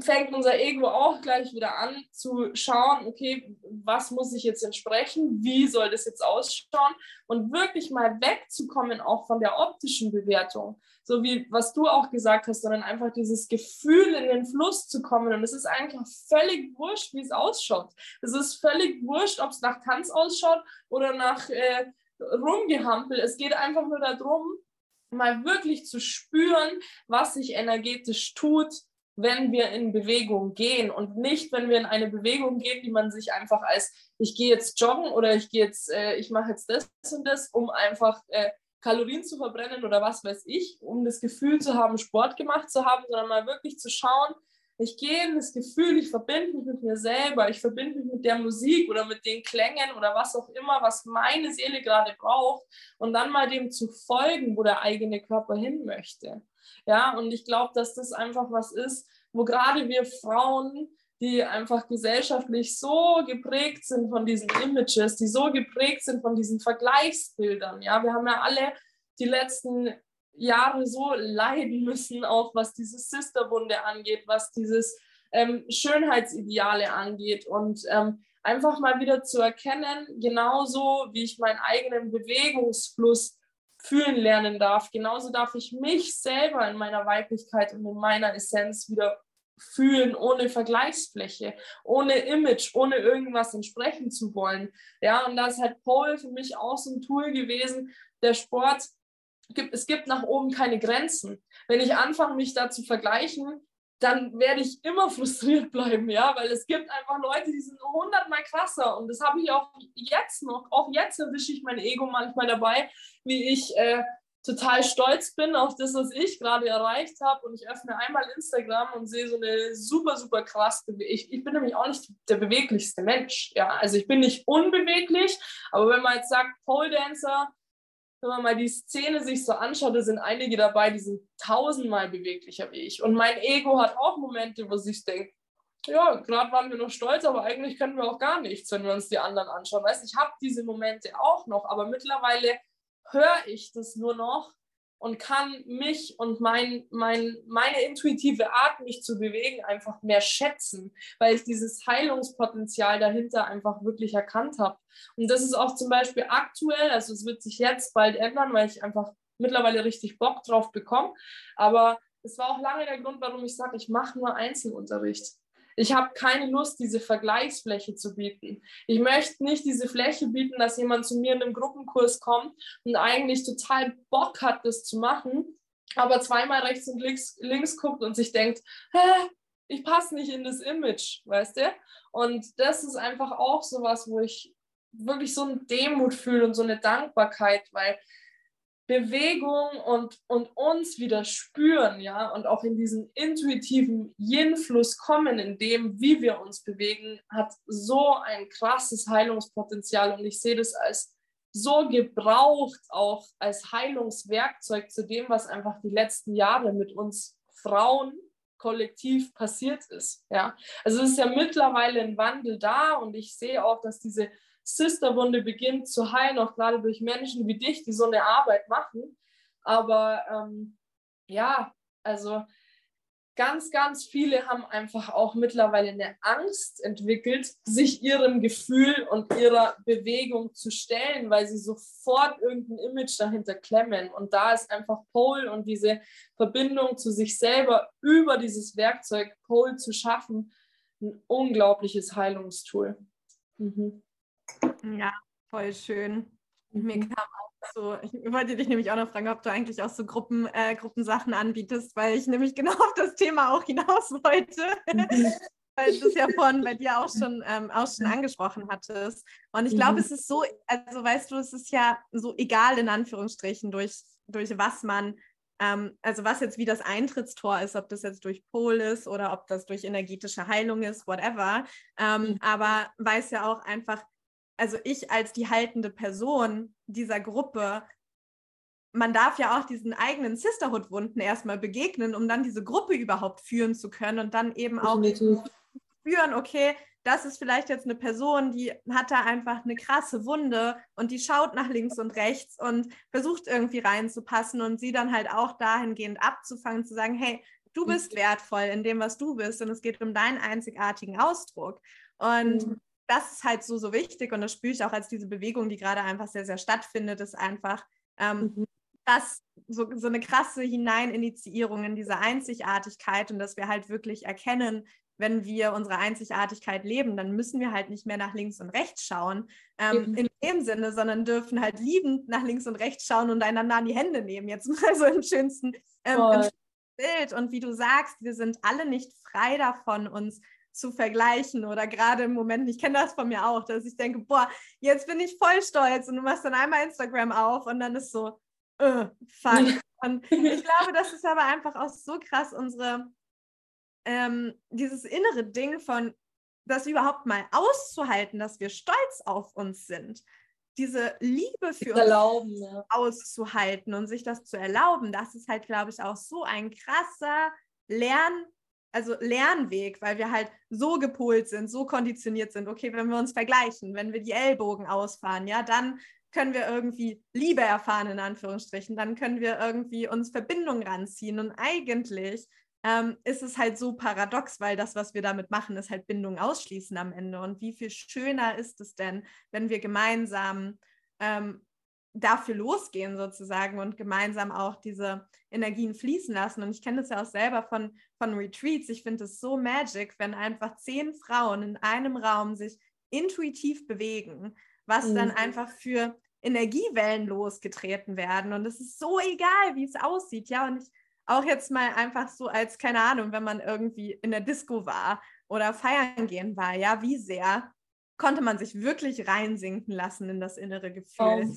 fängt unser Ego auch gleich wieder an zu schauen, okay, was muss ich jetzt entsprechen, wie soll das jetzt ausschauen und wirklich mal wegzukommen auch von der optischen Bewertung, so wie was du auch gesagt hast, sondern einfach dieses Gefühl in den Fluss zu kommen und es ist einfach völlig wurscht, wie es ausschaut. Es ist völlig wurscht, ob es nach Tanz ausschaut oder nach äh, Rumgehampel. Es geht einfach nur darum, mal wirklich zu spüren, was sich energetisch tut, wenn wir in Bewegung gehen und nicht, wenn wir in eine Bewegung gehen, die man sich einfach als ich gehe jetzt joggen oder ich gehe jetzt, äh, ich mache jetzt das und das, um einfach äh, Kalorien zu verbrennen oder was weiß ich, um das Gefühl zu haben, Sport gemacht zu haben, sondern mal wirklich zu schauen, ich gehe in das Gefühl, ich verbinde mich mit mir selber, ich verbinde mich mit der Musik oder mit den Klängen oder was auch immer, was meine Seele gerade braucht und dann mal dem zu folgen, wo der eigene Körper hin möchte. Ja, und ich glaube, dass das einfach was ist, wo gerade wir Frauen, die einfach gesellschaftlich so geprägt sind von diesen Images, die so geprägt sind von diesen Vergleichsbildern. Ja, wir haben ja alle die letzten Jahre so leiden müssen, auch was dieses Sisterwunde angeht, was dieses ähm, Schönheitsideale angeht und ähm, einfach mal wieder zu erkennen, genauso wie ich meinen eigenen Bewegungsfluss fühlen lernen darf, genauso darf ich mich selber in meiner Weiblichkeit und in meiner Essenz wieder fühlen, ohne Vergleichsfläche, ohne Image, ohne irgendwas entsprechen zu wollen. Ja, und da ist halt Pole für mich auch so ein Tool gewesen. Der Sport es gibt nach oben keine Grenzen. Wenn ich anfange, mich da zu vergleichen, dann werde ich immer frustriert bleiben, ja, weil es gibt einfach Leute, die sind hundertmal krasser. Und das habe ich auch jetzt noch, auch jetzt erwische ich mein Ego manchmal dabei, wie ich äh, total stolz bin auf das, was ich gerade erreicht habe. Und ich öffne einmal Instagram und sehe so eine super, super krass, ich, ich bin nämlich auch nicht der beweglichste Mensch, ja, also ich bin nicht unbeweglich, aber wenn man jetzt sagt, Pole Dancer, wenn man mal die Szene sich so anschaut, da sind einige dabei, die sind tausendmal beweglicher wie ich. Und mein Ego hat auch Momente, wo sich denkt, ja, gerade waren wir noch stolz, aber eigentlich können wir auch gar nichts, wenn wir uns die anderen anschauen. Weißt, ich habe diese Momente auch noch, aber mittlerweile höre ich das nur noch und kann mich und mein, mein, meine intuitive Art, mich zu bewegen, einfach mehr schätzen, weil ich dieses Heilungspotenzial dahinter einfach wirklich erkannt habe. Und das ist auch zum Beispiel aktuell, also es wird sich jetzt bald ändern, weil ich einfach mittlerweile richtig Bock drauf bekomme. Aber es war auch lange der Grund, warum ich sage, ich mache nur Einzelunterricht. Ich habe keine Lust, diese Vergleichsfläche zu bieten. Ich möchte nicht diese Fläche bieten, dass jemand zu mir in einem Gruppenkurs kommt und eigentlich total Bock hat, das zu machen, aber zweimal rechts und links, links guckt und sich denkt, Hä, ich passe nicht in das Image, weißt du? Und das ist einfach auch so was, wo ich wirklich so eine Demut fühle und so eine Dankbarkeit, weil Bewegung und, und uns wieder spüren, ja, und auch in diesen intuitiven Yin-Fluss kommen, in dem, wie wir uns bewegen, hat so ein krasses Heilungspotenzial und ich sehe das als so gebraucht, auch als Heilungswerkzeug zu dem, was einfach die letzten Jahre mit uns Frauen kollektiv passiert ist. Ja, also es ist ja mittlerweile ein Wandel da und ich sehe auch, dass diese Sisterwunde beginnt zu heilen, auch gerade durch Menschen wie dich, die so eine Arbeit machen. Aber ähm, ja, also ganz, ganz viele haben einfach auch mittlerweile eine Angst entwickelt, sich ihrem Gefühl und ihrer Bewegung zu stellen, weil sie sofort irgendein Image dahinter klemmen. Und da ist einfach Pole und diese Verbindung zu sich selber über dieses Werkzeug Pole zu schaffen, ein unglaubliches Heilungstool. Mhm. Ja, voll schön. Mir mhm. kam auch so, ich wollte dich nämlich auch noch fragen, ob du eigentlich auch so Gruppen, äh, Gruppensachen anbietest, weil ich nämlich genau auf das Thema auch hinaus wollte. Mhm. weil du es ja vorhin bei dir auch schon, ähm, auch schon angesprochen hattest. Und ich glaube, mhm. es ist so, also weißt du, es ist ja so egal in Anführungsstrichen, durch, durch was man, ähm, also was jetzt wie das Eintrittstor ist, ob das jetzt durch Pol ist oder ob das durch energetische Heilung ist, whatever. Ähm, mhm. Aber weiß ja auch einfach, also ich als die haltende Person dieser Gruppe, man darf ja auch diesen eigenen Sisterhood-Wunden erstmal begegnen, um dann diese Gruppe überhaupt führen zu können und dann eben auch führen, okay, das ist vielleicht jetzt eine Person, die hat da einfach eine krasse Wunde und die schaut nach links und rechts und versucht irgendwie reinzupassen und sie dann halt auch dahingehend abzufangen, zu sagen, hey, du bist wertvoll in dem, was du bist und es geht um deinen einzigartigen Ausdruck. Und mhm das ist halt so, so wichtig und das spüre ich auch als diese Bewegung, die gerade einfach sehr, sehr stattfindet, ist einfach ähm, mhm. das, so, so eine krasse Hineininitiierung in diese Einzigartigkeit und dass wir halt wirklich erkennen, wenn wir unsere Einzigartigkeit leben, dann müssen wir halt nicht mehr nach links und rechts schauen, ähm, mhm. in dem Sinne, sondern dürfen halt liebend nach links und rechts schauen und einander an die Hände nehmen, jetzt mal so im schönsten, ähm, im Bild. Und wie du sagst, wir sind alle nicht frei davon, uns zu vergleichen oder gerade im Moment, ich kenne das von mir auch, dass ich denke, boah, jetzt bin ich voll stolz und du machst dann einmal Instagram auf und dann ist so, uh, fuck. Und ich glaube, das ist aber einfach auch so krass unsere, ähm, dieses innere Ding von, das überhaupt mal auszuhalten, dass wir stolz auf uns sind. Diese Liebe für erlauben, uns ja. auszuhalten und sich das zu erlauben, das ist halt, glaube ich, auch so ein krasser Lern- also Lernweg, weil wir halt so gepolt sind, so konditioniert sind. Okay, wenn wir uns vergleichen, wenn wir die Ellbogen ausfahren, ja, dann können wir irgendwie Liebe erfahren, in Anführungsstrichen. Dann können wir irgendwie uns Verbindung ranziehen. Und eigentlich ähm, ist es halt so paradox, weil das, was wir damit machen, ist halt Bindung ausschließen am Ende. Und wie viel schöner ist es denn, wenn wir gemeinsam ähm, dafür losgehen sozusagen und gemeinsam auch diese Energien fließen lassen. Und ich kenne das ja auch selber von, von Retreats. Ich finde es so magic, wenn einfach zehn Frauen in einem Raum sich intuitiv bewegen, was mhm. dann einfach für Energiewellen losgetreten werden. Und es ist so egal, wie es aussieht. Ja, und ich auch jetzt mal einfach so als, keine Ahnung, wenn man irgendwie in der Disco war oder feiern gehen war, ja, wie sehr konnte man sich wirklich reinsinken lassen in das innere Gefühl. Oh.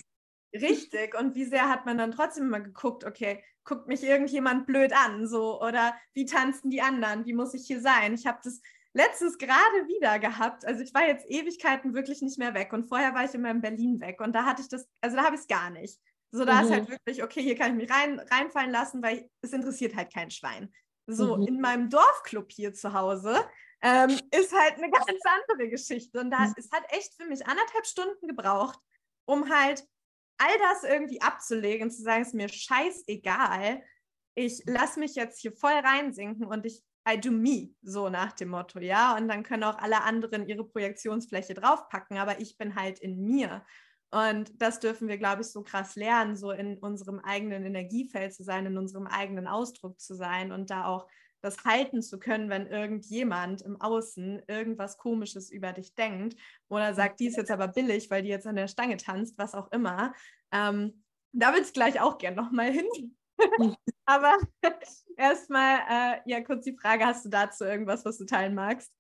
Richtig. Und wie sehr hat man dann trotzdem immer geguckt, okay, guckt mich irgendjemand blöd an, so, oder wie tanzen die anderen, wie muss ich hier sein? Ich habe das letztens gerade wieder gehabt. Also ich war jetzt Ewigkeiten wirklich nicht mehr weg und vorher war ich immer in Berlin weg und da hatte ich das, also da habe ich es gar nicht. So, da mhm. ist halt wirklich, okay, hier kann ich mich rein, reinfallen lassen, weil es interessiert halt kein Schwein. So, mhm. in meinem Dorfclub hier zu Hause ähm, ist halt eine ganz andere Geschichte. Und da, mhm. es hat echt für mich anderthalb Stunden gebraucht, um halt all das irgendwie abzulegen, zu sagen, es ist mir scheißegal, ich lasse mich jetzt hier voll reinsinken und ich I do me, so nach dem Motto, ja. Und dann können auch alle anderen ihre Projektionsfläche draufpacken, aber ich bin halt in mir. Und das dürfen wir, glaube ich, so krass lernen, so in unserem eigenen Energiefeld zu sein, in unserem eigenen Ausdruck zu sein und da auch das halten zu können, wenn irgendjemand im Außen irgendwas Komisches über dich denkt oder sagt, die ist jetzt aber billig, weil die jetzt an der Stange tanzt, was auch immer. Ähm, da würde ich gleich auch gerne nochmal hin. aber erstmal, äh, ja, kurz die Frage, hast du dazu irgendwas, was du teilen magst?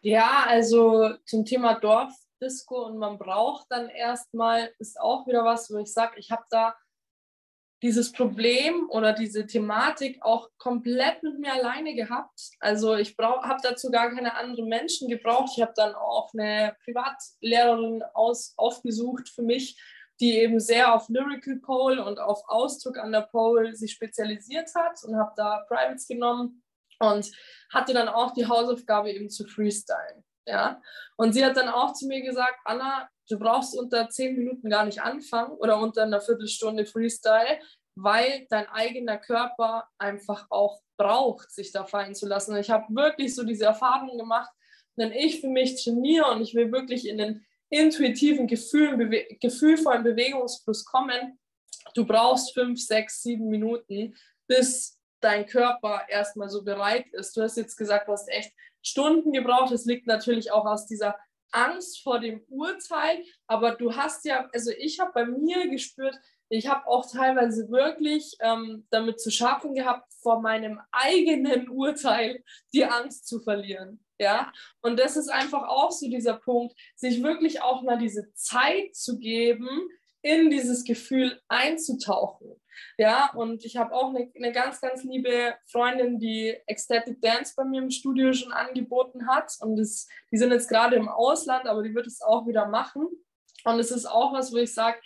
Ja, also zum Thema Dorf Disco und man braucht dann erstmal, ist auch wieder was, wo ich sage, ich habe da dieses Problem oder diese Thematik auch komplett mit mir alleine gehabt. Also ich habe dazu gar keine anderen Menschen gebraucht. Ich habe dann auch eine Privatlehrerin aus, aufgesucht für mich, die eben sehr auf Lyrical Pole und auf Ausdruck an der Pole sich spezialisiert hat und habe da Privates genommen und hatte dann auch die Hausaufgabe eben zu freestylen. Ja? Und sie hat dann auch zu mir gesagt, Anna, du brauchst unter zehn Minuten gar nicht anfangen oder unter einer Viertelstunde Freestyle, weil dein eigener Körper einfach auch braucht, sich da fallen zu lassen. Und ich habe wirklich so diese Erfahrung gemacht, wenn ich für mich trainiere und ich will wirklich in den intuitiven Gefühlen, bewe gefühlvollen Bewegungsfluss kommen, du brauchst fünf, sechs, sieben Minuten, bis dein Körper erstmal so bereit ist. Du hast jetzt gesagt, du hast echt Stunden gebraucht. Das liegt natürlich auch aus dieser Angst vor dem Urteil. Aber du hast ja, also ich habe bei mir gespürt, ich habe auch teilweise wirklich ähm, damit zu schaffen gehabt, vor meinem eigenen Urteil die Angst zu verlieren. Ja, und das ist einfach auch so dieser Punkt, sich wirklich auch mal diese Zeit zu geben, in dieses Gefühl einzutauchen. Ja, und ich habe auch eine, eine, ganz, ganz liebe Freundin, die Ecstatic Dance bei mir im Studio schon angeboten hat. Und das, die sind jetzt gerade im Ausland, aber die wird es auch wieder machen. Und es ist auch was, wo ich sage,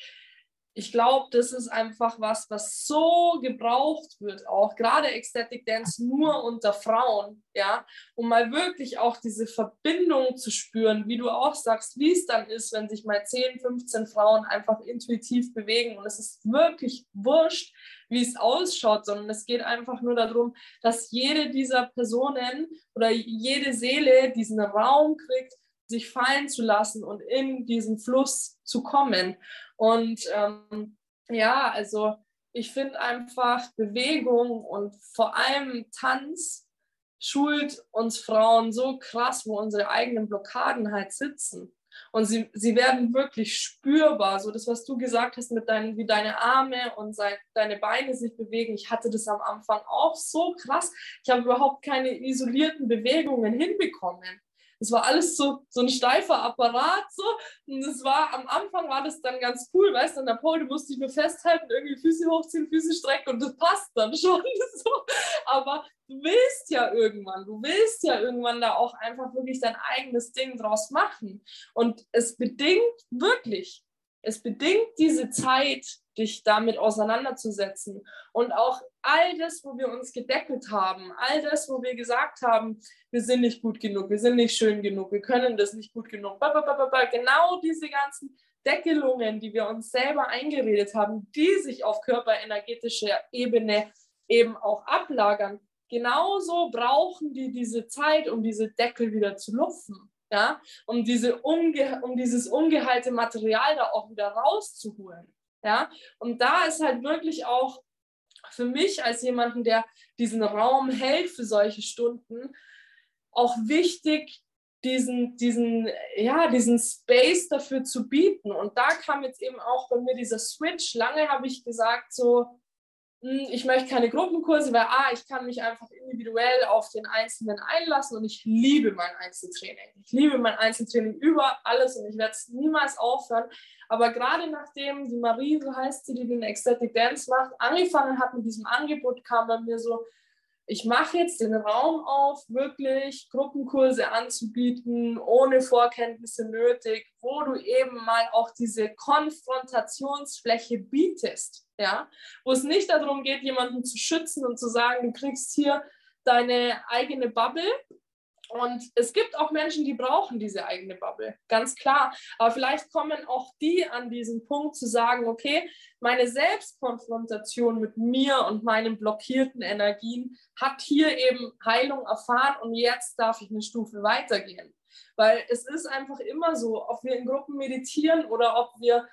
ich glaube, das ist einfach was, was so gebraucht wird, auch gerade Ecstatic Dance nur unter Frauen, ja, um mal wirklich auch diese Verbindung zu spüren, wie du auch sagst, wie es dann ist, wenn sich mal 10, 15 Frauen einfach intuitiv bewegen und es ist wirklich wurscht, wie es ausschaut, sondern es geht einfach nur darum, dass jede dieser Personen oder jede Seele diesen Raum kriegt, sich fallen zu lassen und in diesen Fluss zu kommen. Und ähm, ja, also ich finde einfach Bewegung und vor allem Tanz schult uns Frauen so krass, wo unsere eigenen Blockaden halt sitzen. Und sie, sie werden wirklich spürbar. So das, was du gesagt hast, mit deinen, wie deine Arme und deine Beine sich bewegen. Ich hatte das am Anfang auch so krass. Ich habe überhaupt keine isolierten Bewegungen hinbekommen. Es war alles so, so ein steifer Apparat so. Und es war, am Anfang war das dann ganz cool, weißt du, an der Pole musste ich mir festhalten, irgendwie Füße hochziehen, Füße strecken und das passt dann schon so. Aber du willst ja irgendwann, du willst ja irgendwann da auch einfach wirklich dein eigenes Ding draus machen. Und es bedingt wirklich, es bedingt diese Zeit, dich damit auseinanderzusetzen. Und auch all das, wo wir uns gedeckelt haben, all das, wo wir gesagt haben, wir sind nicht gut genug, wir sind nicht schön genug, wir können das nicht gut genug, genau diese ganzen Deckelungen, die wir uns selber eingeredet haben, die sich auf körperenergetischer Ebene eben auch ablagern, genauso brauchen die diese Zeit, um diese Deckel wieder zu lupfen. Ja, um, diese unge um dieses ungeheilte Material da auch wieder rauszuholen. Ja, und da ist halt wirklich auch für mich als jemanden, der diesen Raum hält für solche Stunden, auch wichtig, diesen, diesen, ja, diesen Space dafür zu bieten. Und da kam jetzt eben auch bei mir dieser Switch. Lange habe ich gesagt, so, ich möchte keine Gruppenkurse, weil A, ich kann mich einfach individuell auf den Einzelnen einlassen und ich liebe mein Einzeltraining. Ich liebe mein Einzeltraining über alles und ich werde es niemals aufhören. Aber gerade nachdem die Marie, so heißt sie, die den Ecstatic Dance macht, angefangen hat mit diesem Angebot, kam bei mir so, ich mache jetzt den Raum auf, wirklich Gruppenkurse anzubieten, ohne Vorkenntnisse nötig, wo du eben mal auch diese Konfrontationsfläche bietest, ja, wo es nicht darum geht, jemanden zu schützen und zu sagen, du kriegst hier deine eigene Bubble und es gibt auch Menschen, die brauchen diese eigene Bubble, ganz klar. Aber vielleicht kommen auch die an diesen Punkt zu sagen, okay, meine Selbstkonfrontation mit mir und meinen blockierten Energien hat hier eben Heilung erfahren und jetzt darf ich eine Stufe weitergehen. Weil es ist einfach immer so, ob wir in Gruppen meditieren oder ob wir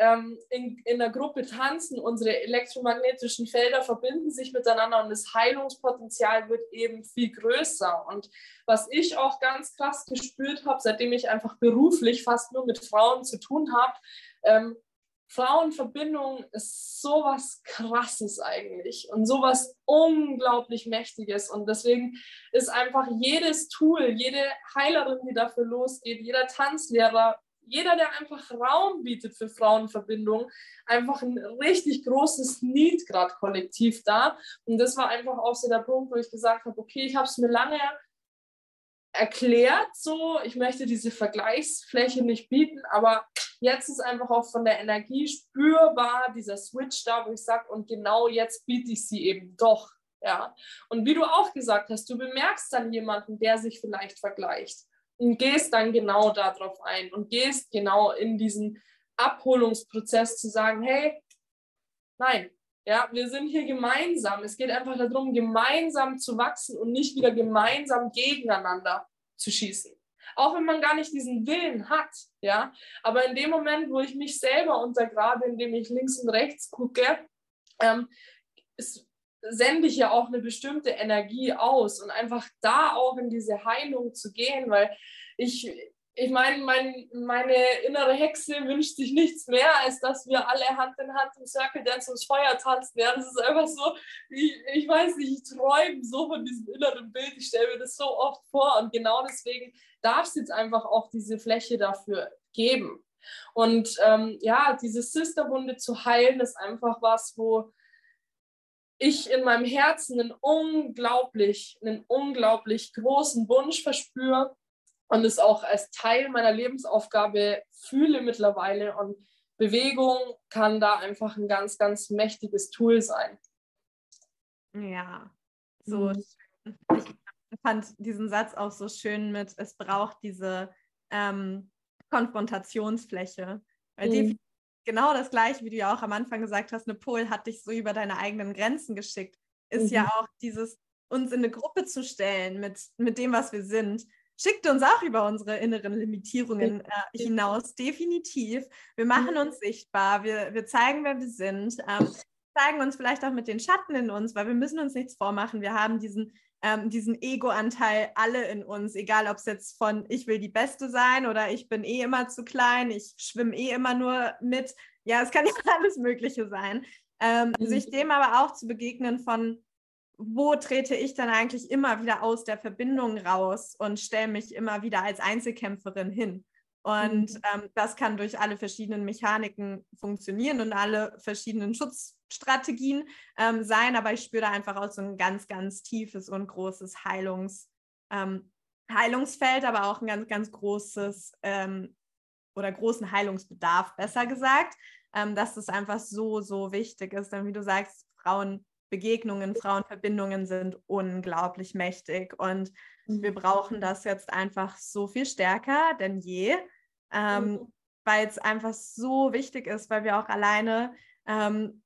ähm, in, in der Gruppe tanzen, unsere elektromagnetischen Felder verbinden sich miteinander und das Heilungspotenzial wird eben viel größer. Und was ich auch ganz krass gespürt habe, seitdem ich einfach beruflich fast nur mit Frauen zu tun habe, ähm, Frauenverbindung ist sowas Krasses eigentlich und sowas unglaublich Mächtiges. Und deswegen ist einfach jedes Tool, jede Heilerin, die dafür losgeht, jeder Tanzlehrer, jeder, der einfach Raum bietet für Frauenverbindungen, einfach ein richtig großes Need gerade kollektiv da. Und das war einfach auch so der Punkt, wo ich gesagt habe, okay, ich habe es mir lange erklärt, so, ich möchte diese Vergleichsfläche nicht bieten, aber jetzt ist einfach auch von der Energie spürbar dieser Switch da, wo ich sage, und genau jetzt biete ich sie eben doch. Ja. Und wie du auch gesagt hast, du bemerkst dann jemanden, der sich vielleicht vergleicht und gehst dann genau darauf ein und gehst genau in diesen Abholungsprozess zu sagen, hey, nein, ja, wir sind hier gemeinsam. Es geht einfach darum, gemeinsam zu wachsen und nicht wieder gemeinsam gegeneinander zu schießen. Auch wenn man gar nicht diesen Willen hat, ja. Aber in dem Moment, wo ich mich selber untergrabe, indem ich links und rechts gucke, ähm, ist, sende ich ja auch eine bestimmte Energie aus und einfach da auch in diese Heilung zu gehen, weil ich, ich meine, mein, meine innere Hexe wünscht sich nichts mehr, als dass wir alle Hand in Hand im Circle Dance ums Feuer tanzen. Ja, das ist einfach so, ich, ich weiß nicht, ich träume so von diesem inneren Bild. Ich stelle mir das so oft vor und genau deswegen darf es jetzt einfach auch diese Fläche dafür geben. Und ähm, ja, diese Sisterwunde zu heilen, ist einfach was, wo ich in meinem Herzen einen unglaublich, einen unglaublich großen Wunsch verspüre und es auch als Teil meiner Lebensaufgabe fühle mittlerweile. Und Bewegung kann da einfach ein ganz, ganz mächtiges Tool sein. Ja, so mhm. Ich fand diesen Satz auch so schön mit, es braucht diese ähm, Konfrontationsfläche. Weil mhm genau das Gleiche, wie du ja auch am Anfang gesagt hast, eine Pol hat dich so über deine eigenen Grenzen geschickt, ist mhm. ja auch dieses, uns in eine Gruppe zu stellen mit, mit dem, was wir sind. Schickt uns auch über unsere inneren Limitierungen äh, hinaus, definitiv. Wir machen mhm. uns sichtbar, wir, wir zeigen, wer wir sind, ähm, zeigen uns vielleicht auch mit den Schatten in uns, weil wir müssen uns nichts vormachen. Wir haben diesen ähm, diesen Ego-Anteil alle in uns, egal ob es jetzt von ich will die Beste sein oder ich bin eh immer zu klein, ich schwimme eh immer nur mit. Ja, es kann ja alles Mögliche sein. Ähm, mhm. Sich dem aber auch zu begegnen von, wo trete ich dann eigentlich immer wieder aus der Verbindung raus und stelle mich immer wieder als Einzelkämpferin hin. Und mhm. ähm, das kann durch alle verschiedenen Mechaniken funktionieren und alle verschiedenen Schutzstrategien ähm, sein. Aber ich spüre da einfach auch so ein ganz, ganz tiefes und großes Heilungs, ähm, Heilungsfeld, aber auch ein ganz, ganz großes ähm, oder großen Heilungsbedarf, besser gesagt, ähm, dass das einfach so, so wichtig ist. Denn wie du sagst, Frauenbegegnungen, Frauenverbindungen sind unglaublich mächtig und wir brauchen das jetzt einfach so viel stärker denn je, ähm, mhm. weil es einfach so wichtig ist, weil wir auch alleine ähm,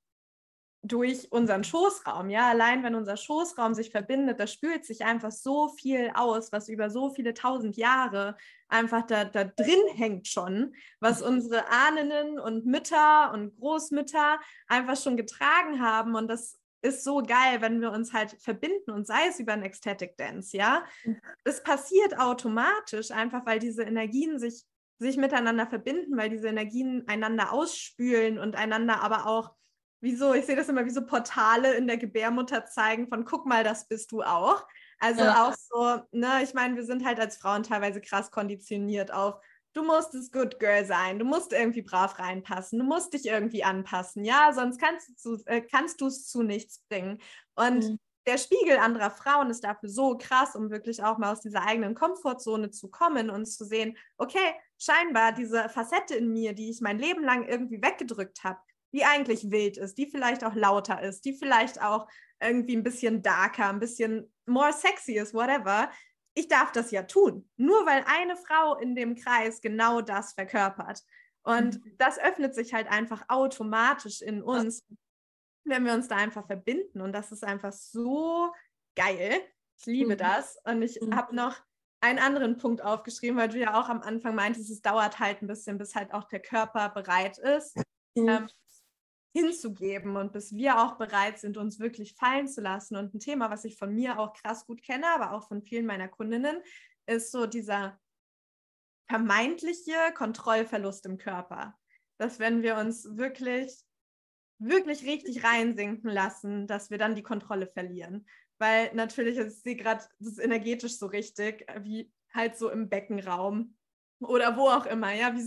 durch unseren Schoßraum, ja, allein wenn unser Schoßraum sich verbindet, da spült sich einfach so viel aus, was über so viele tausend Jahre einfach da, da drin hängt schon, was mhm. unsere Ahnen und Mütter und Großmütter einfach schon getragen haben und das ist so geil, wenn wir uns halt verbinden und sei es über einen Ecstatic Dance, ja. Mhm. Es passiert automatisch, einfach weil diese Energien sich, sich miteinander verbinden, weil diese Energien einander ausspülen und einander aber auch, wieso, ich sehe das immer wie so Portale in der Gebärmutter zeigen von guck mal, das bist du auch. Also ja. auch so, ne, ich meine, wir sind halt als Frauen teilweise krass konditioniert auf du musst das Good Girl sein, du musst irgendwie brav reinpassen, du musst dich irgendwie anpassen, ja, sonst kannst du äh, kannst du es zu nichts bringen. Und mhm. der Spiegel anderer Frauen ist dafür so krass, um wirklich auch mal aus dieser eigenen Komfortzone zu kommen und zu sehen, okay, scheinbar diese Facette in mir, die ich mein Leben lang irgendwie weggedrückt habe, die eigentlich wild ist, die vielleicht auch lauter ist, die vielleicht auch irgendwie ein bisschen darker, ein bisschen more sexy ist, whatever, ich darf das ja tun, nur weil eine Frau in dem Kreis genau das verkörpert. Und mhm. das öffnet sich halt einfach automatisch in uns, wenn wir uns da einfach verbinden. Und das ist einfach so geil. Ich liebe mhm. das. Und ich mhm. habe noch einen anderen Punkt aufgeschrieben, weil du ja auch am Anfang meintest, es dauert halt ein bisschen, bis halt auch der Körper bereit ist. Mhm. Ähm, hinzugeben und bis wir auch bereit sind, uns wirklich fallen zu lassen. Und ein Thema, was ich von mir auch krass gut kenne, aber auch von vielen meiner Kundinnen, ist so dieser vermeintliche Kontrollverlust im Körper. Dass wenn wir uns wirklich, wirklich richtig reinsinken lassen, dass wir dann die Kontrolle verlieren. Weil natürlich, ich sehe gerade, das ist energetisch so richtig, wie halt so im Beckenraum oder wo auch immer, ja, wie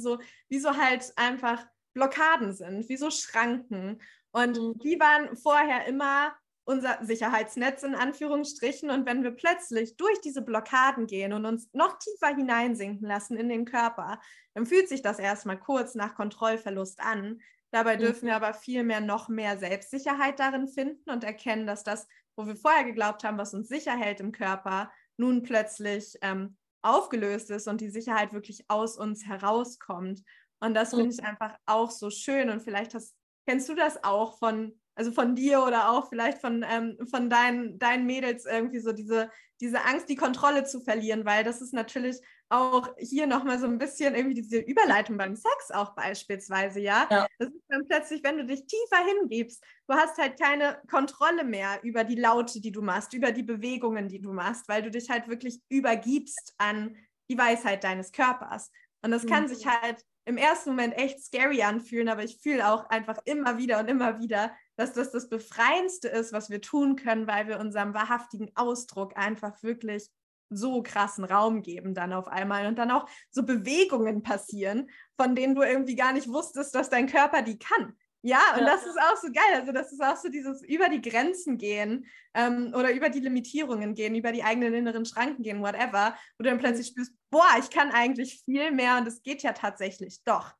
so halt einfach Blockaden sind, wie so Schranken. Und mhm. die waren vorher immer unser Sicherheitsnetz in Anführungsstrichen. Und wenn wir plötzlich durch diese Blockaden gehen und uns noch tiefer hineinsinken lassen in den Körper, dann fühlt sich das erstmal kurz nach Kontrollverlust an. Dabei mhm. dürfen wir aber viel mehr noch mehr Selbstsicherheit darin finden und erkennen, dass das, wo wir vorher geglaubt haben, was uns sicher hält im Körper, nun plötzlich ähm, aufgelöst ist und die Sicherheit wirklich aus uns herauskommt. Und das mhm. finde ich einfach auch so schön. Und vielleicht hast, kennst du das auch von also von dir oder auch vielleicht von, ähm, von deinen, deinen Mädels irgendwie so diese, diese Angst, die Kontrolle zu verlieren, weil das ist natürlich auch hier nochmal so ein bisschen irgendwie diese Überleitung beim Sex auch beispielsweise, ja? ja? Das ist dann plötzlich, wenn du dich tiefer hingibst, du hast halt keine Kontrolle mehr über die Laute, die du machst, über die Bewegungen, die du machst, weil du dich halt wirklich übergibst an die Weisheit deines Körpers. Und das mhm. kann sich halt im ersten Moment echt scary anfühlen, aber ich fühle auch einfach immer wieder und immer wieder, dass das das Befreiendste ist, was wir tun können, weil wir unserem wahrhaftigen Ausdruck einfach wirklich so krassen Raum geben dann auf einmal und dann auch so Bewegungen passieren, von denen du irgendwie gar nicht wusstest, dass dein Körper die kann. Ja, und ja. das ist auch so geil. Also, das ist auch so dieses über die Grenzen gehen ähm, oder über die Limitierungen gehen, über die eigenen inneren Schranken gehen, whatever, wo du dann plötzlich spürst, boah, ich kann eigentlich viel mehr und es geht ja tatsächlich doch.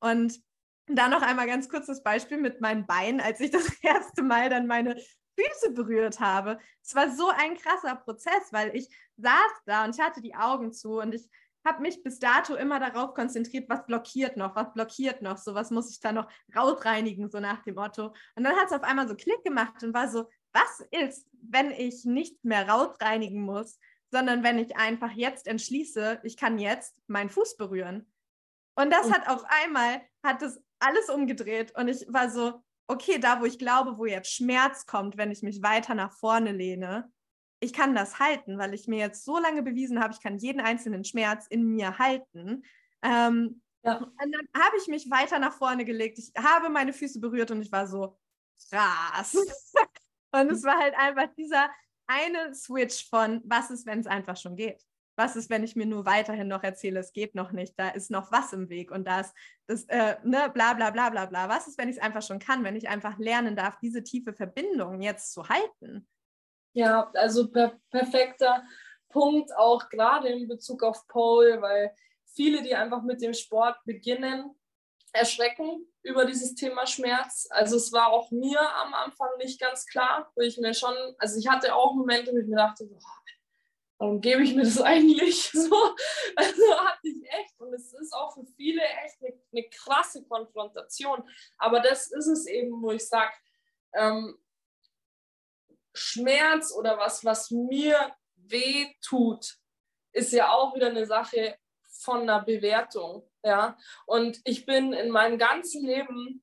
Und dann noch einmal ganz kurz das Beispiel mit meinem Bein, als ich das erste Mal dann meine Füße berührt habe. Es war so ein krasser Prozess, weil ich saß da und ich hatte die Augen zu und ich habe mich bis dato immer darauf konzentriert, was blockiert noch, was blockiert noch, so was muss ich da noch rausreinigen, so nach dem Motto. Und dann hat es auf einmal so Klick gemacht und war so, was ist, wenn ich nicht mehr rausreinigen muss, sondern wenn ich einfach jetzt entschließe, ich kann jetzt meinen Fuß berühren. Und das hat auf einmal, hat es alles umgedreht und ich war so, okay, da wo ich glaube, wo jetzt Schmerz kommt, wenn ich mich weiter nach vorne lehne, ich kann das halten, weil ich mir jetzt so lange bewiesen habe, ich kann jeden einzelnen Schmerz in mir halten. Ähm, ja. Und dann habe ich mich weiter nach vorne gelegt. Ich habe meine Füße berührt und ich war so krass. und es war halt einfach dieser eine Switch von, was ist, wenn es einfach schon geht? was ist, wenn ich mir nur weiterhin noch erzähle, es geht noch nicht, da ist noch was im Weg und da ist das, äh, ne, bla bla bla bla bla. Was ist, wenn ich es einfach schon kann, wenn ich einfach lernen darf, diese tiefe Verbindung jetzt zu halten? Ja, also per perfekter Punkt auch gerade in Bezug auf Pole, weil viele, die einfach mit dem Sport beginnen, erschrecken über dieses Thema Schmerz. Also es war auch mir am Anfang nicht ganz klar, wo ich mir schon, also ich hatte auch Momente, wo ich mir dachte, boah, warum gebe ich mir das eigentlich so? Also hatte ich echt. Und es ist auch für viele echt eine, eine krasse Konfrontation. Aber das ist es eben, wo ich sage, ähm, Schmerz oder was, was mir weh tut, ist ja auch wieder eine Sache von einer Bewertung. Ja? Und ich bin in meinem ganzen Leben,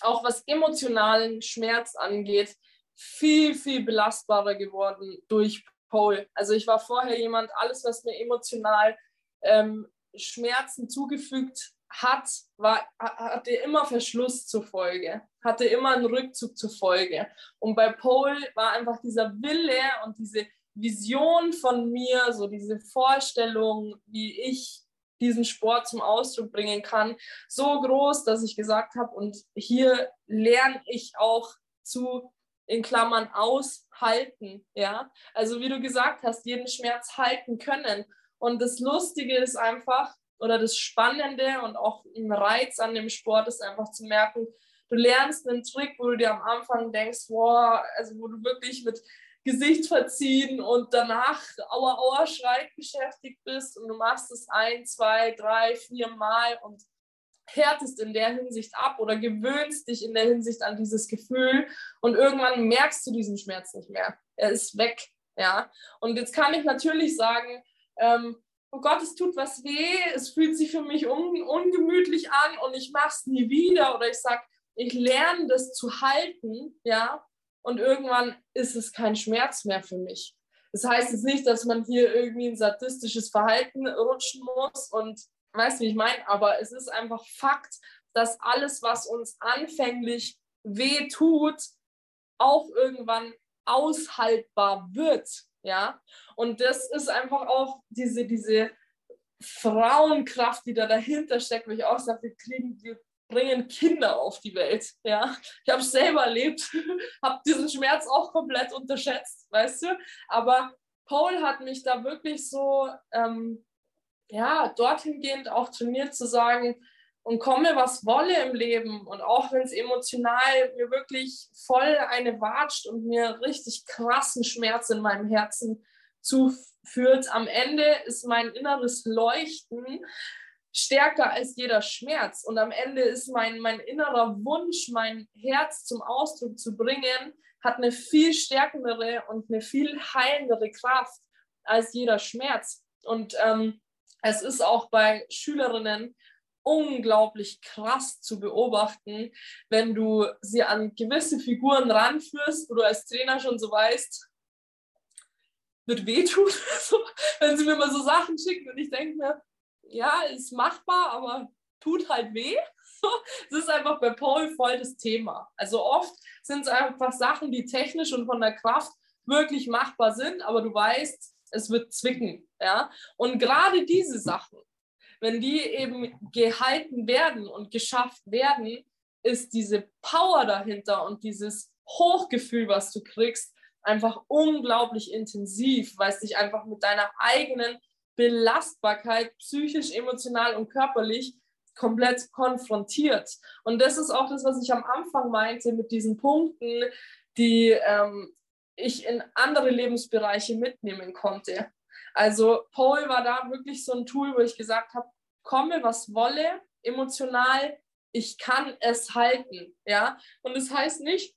auch was emotionalen Schmerz angeht, viel, viel belastbarer geworden durch Pole. Also ich war vorher jemand, alles, was mir emotional ähm, Schmerzen zugefügt hat, war, hatte immer Verschluss zur Folge, hatte immer einen Rückzug zur Folge. Und bei Pole war einfach dieser Wille und diese Vision von mir, so diese Vorstellung, wie ich diesen Sport zum Ausdruck bringen kann, so groß, dass ich gesagt habe, und hier lerne ich auch zu in Klammern aushalten, ja. Also wie du gesagt hast, jeden Schmerz halten können. Und das Lustige ist einfach, oder das Spannende und auch ein Reiz an dem Sport ist einfach zu merken, du lernst einen Trick, wo du dir am Anfang denkst, wow, also wo du wirklich mit Gesicht verziehen und danach Aua, Aua, Schreit beschäftigt bist und du machst es ein, zwei, drei, vier Mal und härtest in der Hinsicht ab oder gewöhnst dich in der Hinsicht an dieses Gefühl und irgendwann merkst du diesen Schmerz nicht mehr. Er ist weg. Ja, und jetzt kann ich natürlich sagen, ähm, oh Gott, es tut was weh, es fühlt sich für mich un ungemütlich an und ich mache es nie wieder oder ich sage, ich lerne das zu halten, ja, und irgendwann ist es kein Schmerz mehr für mich. Das heißt jetzt nicht, dass man hier irgendwie ein sadistisches Verhalten rutschen muss und weißt wie ich meine? Aber es ist einfach Fakt, dass alles, was uns anfänglich weh tut, auch irgendwann aushaltbar wird. Ja, und das ist einfach auch diese, diese Frauenkraft, die da dahinter steckt, wo ich auch sage, wir kriegen, wir bringen Kinder auf die Welt. Ja, ich habe es selber erlebt, habe diesen Schmerz auch komplett unterschätzt, weißt du. Aber Paul hat mich da wirklich so, ähm, ja, dorthin gehend auch trainiert zu sagen, und komme, was wolle im Leben. Und auch wenn es emotional mir wirklich voll eine watscht und mir richtig krassen Schmerz in meinem Herzen zuführt, am Ende ist mein inneres Leuchten stärker als jeder Schmerz. Und am Ende ist mein, mein innerer Wunsch, mein Herz zum Ausdruck zu bringen, hat eine viel stärkere und eine viel heilendere Kraft als jeder Schmerz. Und ähm, es ist auch bei Schülerinnen unglaublich krass zu beobachten, wenn du sie an gewisse Figuren ranführst, wo du als Trainer schon so weißt, wird wehtun, wenn sie mir mal so Sachen schicken und ich denke mir, ja, ist machbar, aber tut halt weh. Es ist einfach bei Paul voll das Thema. Also oft sind es einfach Sachen, die technisch und von der Kraft wirklich machbar sind, aber du weißt, es wird zwicken. Ja? Und gerade diese Sachen, wenn die eben gehalten werden und geschafft werden, ist diese Power dahinter und dieses Hochgefühl, was du kriegst, einfach unglaublich intensiv, weil es dich einfach mit deiner eigenen Belastbarkeit psychisch, emotional und körperlich komplett konfrontiert. Und das ist auch das, was ich am Anfang meinte mit diesen Punkten, die ähm, ich in andere Lebensbereiche mitnehmen konnte. Also Paul war da wirklich so ein Tool, wo ich gesagt habe, komme, was wolle, emotional, ich kann es halten. Ja? Und das heißt nicht,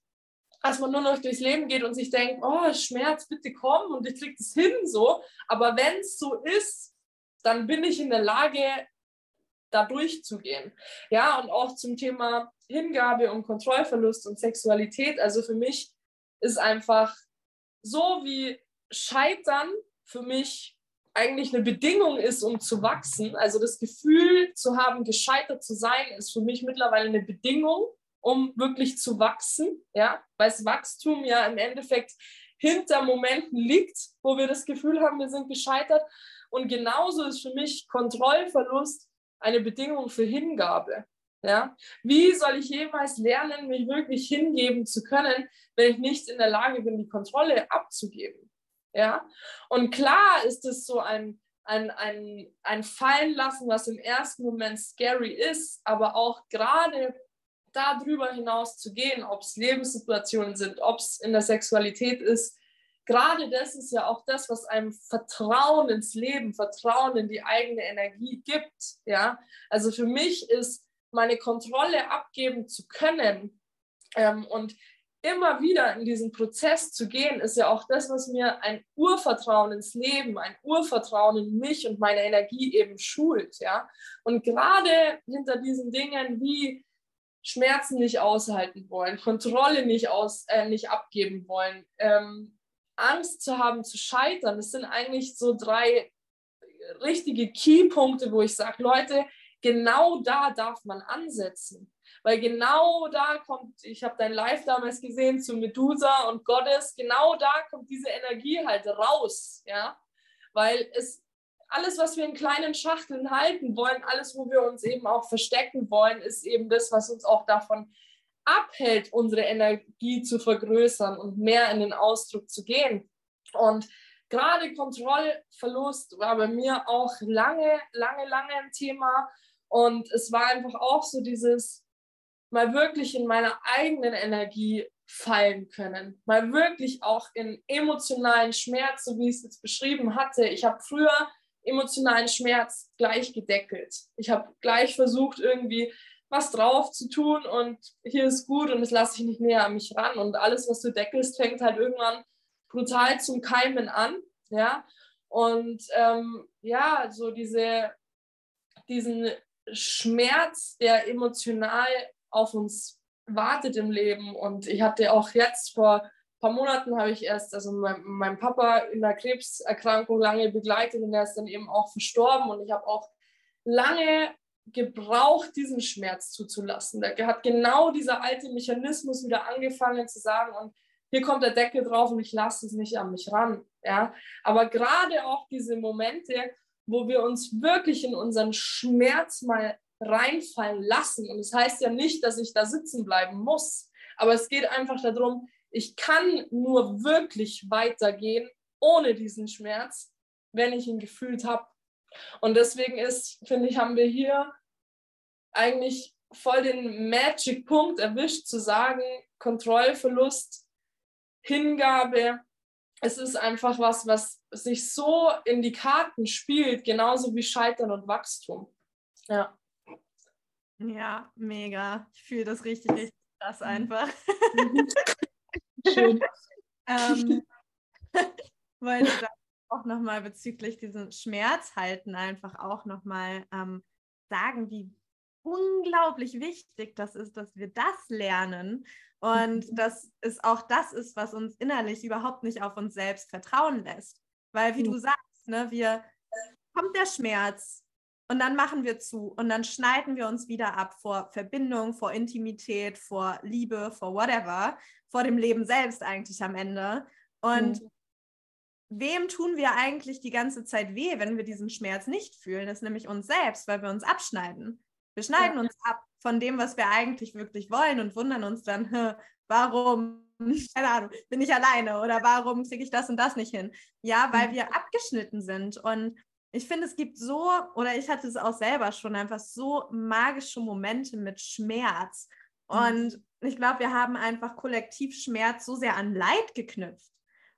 dass man nur noch durchs Leben geht und sich denkt, oh, Schmerz, bitte komm und ich krieg das hin so. Aber wenn es so ist, dann bin ich in der Lage, da durchzugehen. Ja, und auch zum Thema Hingabe und Kontrollverlust und Sexualität. Also für mich ist einfach so wie Scheitern für mich eigentlich eine Bedingung ist, um zu wachsen. Also das Gefühl zu haben, gescheitert zu sein, ist für mich mittlerweile eine Bedingung, um wirklich zu wachsen. Ja, weil das Wachstum ja im Endeffekt hinter Momenten liegt, wo wir das Gefühl haben, wir sind gescheitert. Und genauso ist für mich Kontrollverlust eine Bedingung für Hingabe. Ja? Wie soll ich jemals lernen, mich wirklich hingeben zu können, wenn ich nicht in der Lage bin, die Kontrolle abzugeben? Ja? Und klar ist es so ein, ein, ein, ein Fallenlassen, was im ersten Moment scary ist, aber auch gerade darüber hinaus zu gehen, ob es Lebenssituationen sind, ob es in der Sexualität ist, gerade das ist ja auch das, was einem Vertrauen ins Leben, Vertrauen in die eigene Energie gibt. Ja? Also für mich ist meine Kontrolle abgeben zu können ähm, und immer wieder in diesen Prozess zu gehen, ist ja auch das, was mir ein Urvertrauen ins Leben, ein Urvertrauen in mich und meine Energie eben schult. Ja? Und gerade hinter diesen Dingen wie Schmerzen nicht aushalten wollen, Kontrolle nicht, aus, äh, nicht abgeben wollen, ähm, Angst zu haben zu scheitern, das sind eigentlich so drei richtige Keypunkte, wo ich sage, Leute, genau da darf man ansetzen. Weil genau da kommt, ich habe dein Live damals gesehen zu Medusa und Goddess, genau da kommt diese Energie halt raus, ja. Weil es alles, was wir in kleinen Schachteln halten wollen, alles, wo wir uns eben auch verstecken wollen, ist eben das, was uns auch davon abhält, unsere Energie zu vergrößern und mehr in den Ausdruck zu gehen. Und gerade Kontrollverlust war bei mir auch lange, lange, lange ein Thema. Und es war einfach auch so dieses, mal wirklich in meiner eigenen Energie fallen können, mal wirklich auch in emotionalen Schmerz, so wie ich es jetzt beschrieben hatte. Ich habe früher emotionalen Schmerz gleich gedeckelt. Ich habe gleich versucht, irgendwie was drauf zu tun und hier ist gut und das lasse ich nicht näher an mich ran. Und alles, was du deckelst, fängt halt irgendwann brutal zum Keimen an. Ja, und ähm, ja, so diese, diesen Schmerz, der emotional auf uns wartet im Leben. Und ich hatte auch jetzt vor ein paar Monaten habe ich erst, also mein, mein Papa in der Krebserkrankung lange begleitet und er ist dann eben auch verstorben. Und ich habe auch lange gebraucht, diesen Schmerz zuzulassen. Da hat genau dieser alte Mechanismus wieder angefangen zu sagen, und hier kommt der Deckel drauf und ich lasse es nicht an mich ran. Ja? Aber gerade auch diese Momente, wo wir uns wirklich in unseren Schmerz mal reinfallen lassen. Und das heißt ja nicht, dass ich da sitzen bleiben muss, aber es geht einfach darum, ich kann nur wirklich weitergehen ohne diesen Schmerz, wenn ich ihn gefühlt habe. Und deswegen ist, finde ich, haben wir hier eigentlich voll den Magic-Punkt erwischt, zu sagen, Kontrollverlust, Hingabe, es ist einfach was, was sich so in die Karten spielt, genauso wie Scheitern und Wachstum. Ja. Ja, mega. Ich fühle das richtig, richtig krass mhm. einfach. Schön. ähm, wollte da auch nochmal bezüglich diesen Schmerz halten einfach auch nochmal ähm, sagen, wie unglaublich wichtig das ist, dass wir das lernen und mhm. dass es auch das ist, was uns innerlich überhaupt nicht auf uns selbst vertrauen lässt. Weil, wie mhm. du sagst, ne, wir kommt der Schmerz und dann machen wir zu und dann schneiden wir uns wieder ab vor Verbindung, vor Intimität, vor Liebe, vor whatever, vor dem Leben selbst eigentlich am Ende. Und mhm. wem tun wir eigentlich die ganze Zeit weh, wenn wir diesen Schmerz nicht fühlen? Das ist nämlich uns selbst, weil wir uns abschneiden. Wir schneiden ja. uns ab von dem, was wir eigentlich wirklich wollen und wundern uns dann, warum, keine Ahnung, bin ich alleine oder warum kriege ich das und das nicht hin? Ja, weil mhm. wir abgeschnitten sind. Und ich finde, es gibt so, oder ich hatte es auch selber schon, einfach so magische Momente mit Schmerz. Mhm. Und ich glaube, wir haben einfach kollektiv Schmerz so sehr an Leid geknüpft.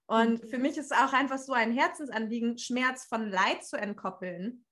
Und mhm. für mich ist es auch einfach so ein Herzensanliegen, Schmerz von Leid zu entkoppeln.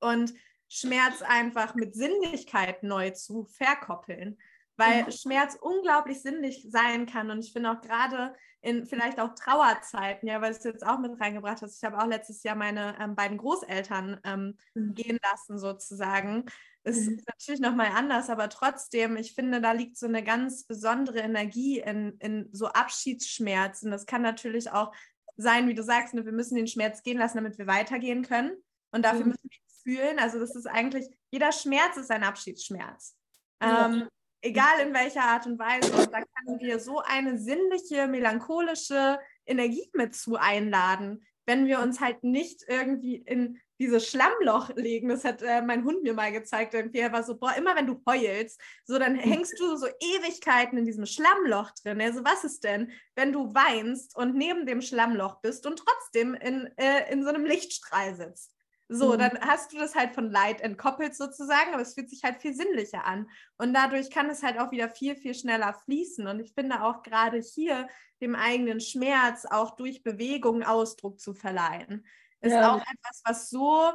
Und Schmerz einfach mit Sinnlichkeit neu zu verkoppeln, weil mhm. Schmerz unglaublich sinnlich sein kann. Und ich finde auch gerade in vielleicht auch Trauerzeiten, ja, weil du es jetzt auch mit reingebracht hast. Ich habe auch letztes Jahr meine ähm, beiden Großeltern ähm, mhm. gehen lassen, sozusagen. Das mhm. ist natürlich nochmal anders, aber trotzdem, ich finde, da liegt so eine ganz besondere Energie in, in so Abschiedsschmerzen. Das kann natürlich auch sein, wie du sagst, ne, wir müssen den Schmerz gehen lassen, damit wir weitergehen können. Und dafür mhm. müssen wir fühlen. Also das ist eigentlich, jeder Schmerz ist ein Abschiedsschmerz. Ja. Egal in welcher Art und Weise. Und da können wir so eine sinnliche, melancholische Energie mit zu einladen, wenn wir uns halt nicht irgendwie in dieses Schlammloch legen. Das hat äh, mein Hund mir mal gezeigt. Irgendwie. Er war so, boah, immer wenn du heulst, so dann hängst du so Ewigkeiten in diesem Schlammloch drin. Also was ist denn, wenn du weinst und neben dem Schlammloch bist und trotzdem in, äh, in so einem Lichtstrahl sitzt? So, mhm. dann hast du das halt von Leid entkoppelt sozusagen, aber es fühlt sich halt viel sinnlicher an. Und dadurch kann es halt auch wieder viel, viel schneller fließen. Und ich finde auch gerade hier dem eigenen Schmerz auch durch Bewegung Ausdruck zu verleihen, ist ja. auch etwas, was so,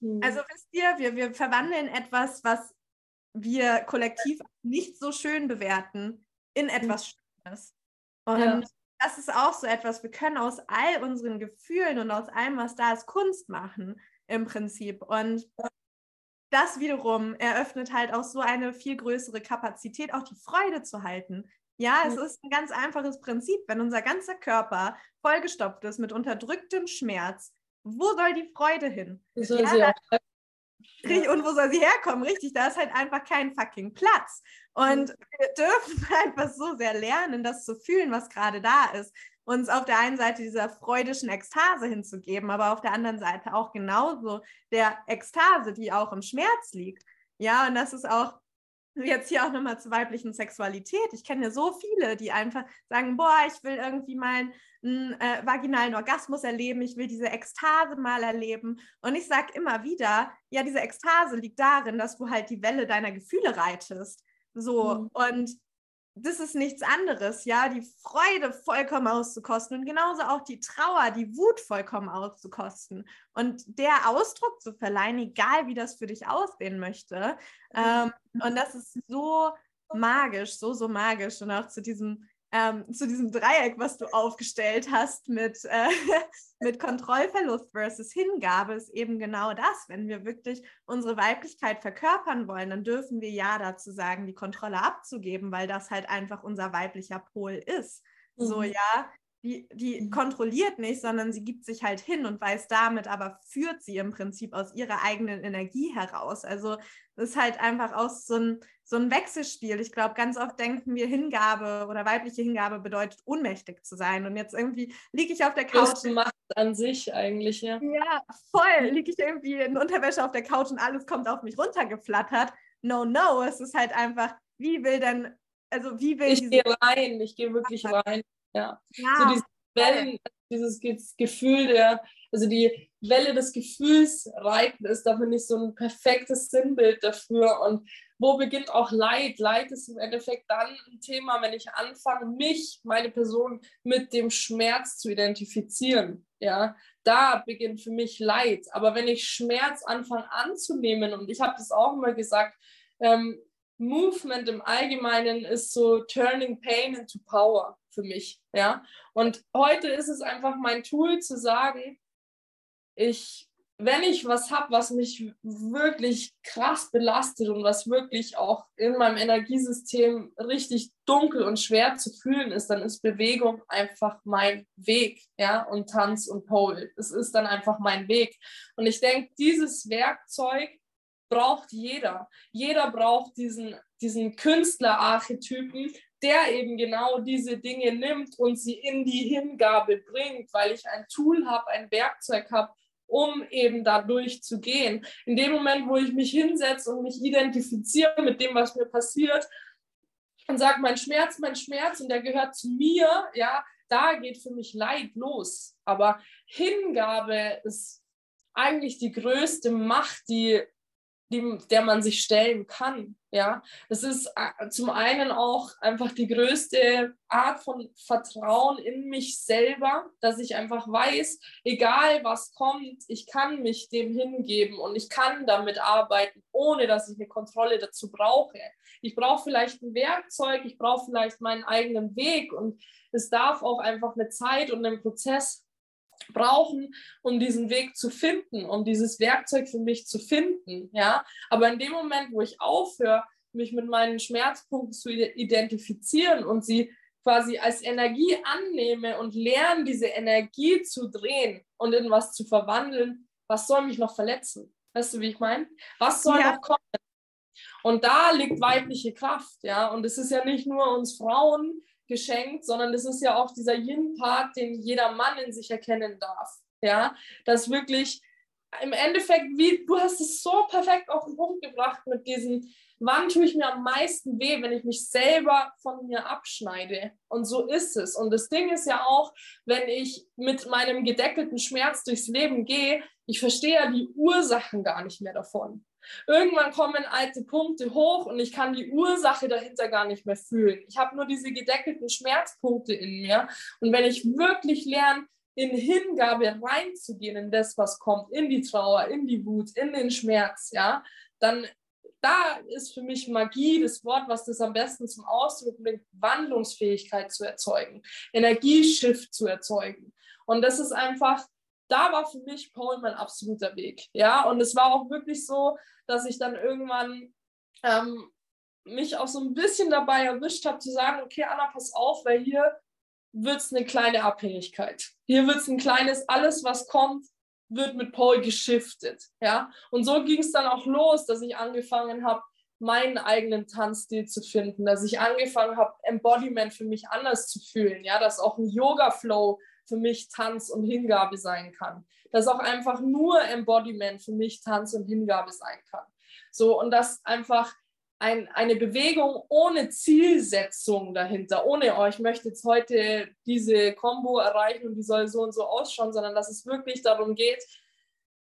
mhm. also wisst ihr, wir, wir verwandeln etwas, was wir kollektiv nicht so schön bewerten, in etwas Schönes. Und ja das ist auch so etwas, wir können aus all unseren Gefühlen und aus allem, was da ist, Kunst machen im Prinzip. Und das wiederum eröffnet halt auch so eine viel größere Kapazität, auch die Freude zu halten. Ja, es ist ein ganz einfaches Prinzip. Wenn unser ganzer Körper vollgestopft ist mit unterdrücktem Schmerz, wo soll die Freude hin? Ja, und wo soll sie herkommen? Richtig, da ist halt einfach kein fucking Platz. Und wir dürfen einfach so sehr lernen, das zu fühlen, was gerade da ist. Uns auf der einen Seite dieser freudischen Ekstase hinzugeben, aber auf der anderen Seite auch genauso der Ekstase, die auch im Schmerz liegt. Ja, und das ist auch jetzt hier auch nochmal zur weiblichen Sexualität. Ich kenne ja so viele, die einfach sagen, boah, ich will irgendwie mal einen äh, vaginalen Orgasmus erleben, ich will diese Ekstase mal erleben. Und ich sage immer wieder, ja, diese Ekstase liegt darin, dass du halt die Welle deiner Gefühle reitest. So, mhm. und das ist nichts anderes, ja, die Freude vollkommen auszukosten und genauso auch die Trauer, die Wut vollkommen auszukosten und der Ausdruck zu verleihen, egal wie das für dich aussehen möchte. Ähm, und das ist so magisch, so, so magisch und auch zu diesem ähm, zu diesem Dreieck, was du aufgestellt hast mit, äh, mit Kontrollverlust versus Hingabe, ist eben genau das. Wenn wir wirklich unsere Weiblichkeit verkörpern wollen, dann dürfen wir ja dazu sagen, die Kontrolle abzugeben, weil das halt einfach unser weiblicher Pol ist. Mhm. So, ja, die, die mhm. kontrolliert nicht, sondern sie gibt sich halt hin und weiß damit, aber führt sie im Prinzip aus ihrer eigenen Energie heraus. Also das ist halt einfach aus so ein, so ein Wechselspiel. Ich glaube, ganz oft denken wir, Hingabe oder weibliche Hingabe bedeutet, ohnmächtig zu sein. Und jetzt irgendwie liege ich auf der Couch. Das Macht an sich eigentlich, ja. Ja, voll. Liege ich irgendwie in Unterwäsche auf der Couch und alles kommt auf mich runtergeflattert. No, no. Es ist halt einfach, wie will denn, also wie will Ich gehe rein, ich gehe wirklich rein. Ja. ja. So diese Wellen, dieses Gefühl der, also die Welle des Gefühls reiten ist da finde ich so ein perfektes Sinnbild dafür. Und wo beginnt auch Leid? Leid ist im Endeffekt dann ein Thema, wenn ich anfange, mich, meine Person mit dem Schmerz zu identifizieren. Ja, da beginnt für mich Leid. Aber wenn ich Schmerz anfange anzunehmen, und ich habe das auch immer gesagt, ähm, Movement im Allgemeinen ist so turning pain into power für mich, ja. Und heute ist es einfach mein Tool zu sagen, ich, wenn ich was habe, was mich wirklich krass belastet und was wirklich auch in meinem Energiesystem richtig dunkel und schwer zu fühlen ist, dann ist Bewegung einfach mein Weg, ja, und Tanz und Pole. Es ist dann einfach mein Weg. Und ich denke, dieses Werkzeug braucht jeder. Jeder braucht diesen, diesen Künstlerarchetypen, der eben genau diese Dinge nimmt und sie in die Hingabe bringt, weil ich ein Tool habe, ein Werkzeug habe, um eben da durchzugehen. In dem Moment, wo ich mich hinsetze und mich identifiziere mit dem, was mir passiert und sage, mein Schmerz, mein Schmerz und der gehört zu mir, ja, da geht für mich Leid los. Aber Hingabe ist eigentlich die größte Macht, die die, der man sich stellen kann. Ja, das ist äh, zum einen auch einfach die größte Art von Vertrauen in mich selber, dass ich einfach weiß, egal was kommt, ich kann mich dem hingeben und ich kann damit arbeiten, ohne dass ich eine Kontrolle dazu brauche. Ich brauche vielleicht ein Werkzeug, ich brauche vielleicht meinen eigenen Weg und es darf auch einfach eine Zeit und einen Prozess brauchen, um diesen Weg zu finden, um dieses Werkzeug für mich zu finden. Ja, aber in dem Moment, wo ich aufhöre, mich mit meinen Schmerzpunkten zu identifizieren und sie quasi als Energie annehme und lerne, diese Energie zu drehen und in was zu verwandeln, was soll mich noch verletzen? Weißt du, wie ich meine? Was soll ja. noch kommen? Und da liegt weibliche Kraft, ja. Und es ist ja nicht nur uns Frauen, geschenkt, sondern es ist ja auch dieser Yin-Part, den jeder Mann in sich erkennen darf. Ja, das wirklich im Endeffekt, wie du hast es so perfekt auf den Punkt gebracht mit diesen, wann tue ich mir am meisten weh, wenn ich mich selber von mir abschneide. Und so ist es. Und das Ding ist ja auch, wenn ich mit meinem gedeckelten Schmerz durchs Leben gehe, ich verstehe ja die Ursachen gar nicht mehr davon. Irgendwann kommen alte Punkte hoch und ich kann die Ursache dahinter gar nicht mehr fühlen. Ich habe nur diese gedeckelten Schmerzpunkte in mir. Und wenn ich wirklich lerne, in Hingabe reinzugehen in das, was kommt, in die Trauer, in die Wut, in den Schmerz, ja, dann da ist für mich Magie das Wort, was das am besten zum Ausdruck bringt, Wandlungsfähigkeit zu erzeugen, Energieschiff zu erzeugen. Und das ist einfach da war für mich Paul mein absoluter Weg. Ja, und es war auch wirklich so, dass ich dann irgendwann ähm, mich auch so ein bisschen dabei erwischt habe, zu sagen: Okay, Anna, pass auf, weil hier wird es eine kleine Abhängigkeit. Hier wird es ein kleines, alles, was kommt, wird mit Paul geschiftet. Ja, und so ging es dann auch los, dass ich angefangen habe, meinen eigenen Tanzstil zu finden, dass ich angefangen habe, Embodiment für mich anders zu fühlen, ja, dass auch ein Yoga-Flow für mich Tanz und Hingabe sein kann. Dass auch einfach nur Embodiment für mich Tanz und Hingabe sein kann. So, und dass einfach ein, eine Bewegung ohne Zielsetzung dahinter, ohne, oh, ich möchte jetzt heute diese Combo erreichen und die soll so und so ausschauen, sondern dass es wirklich darum geht,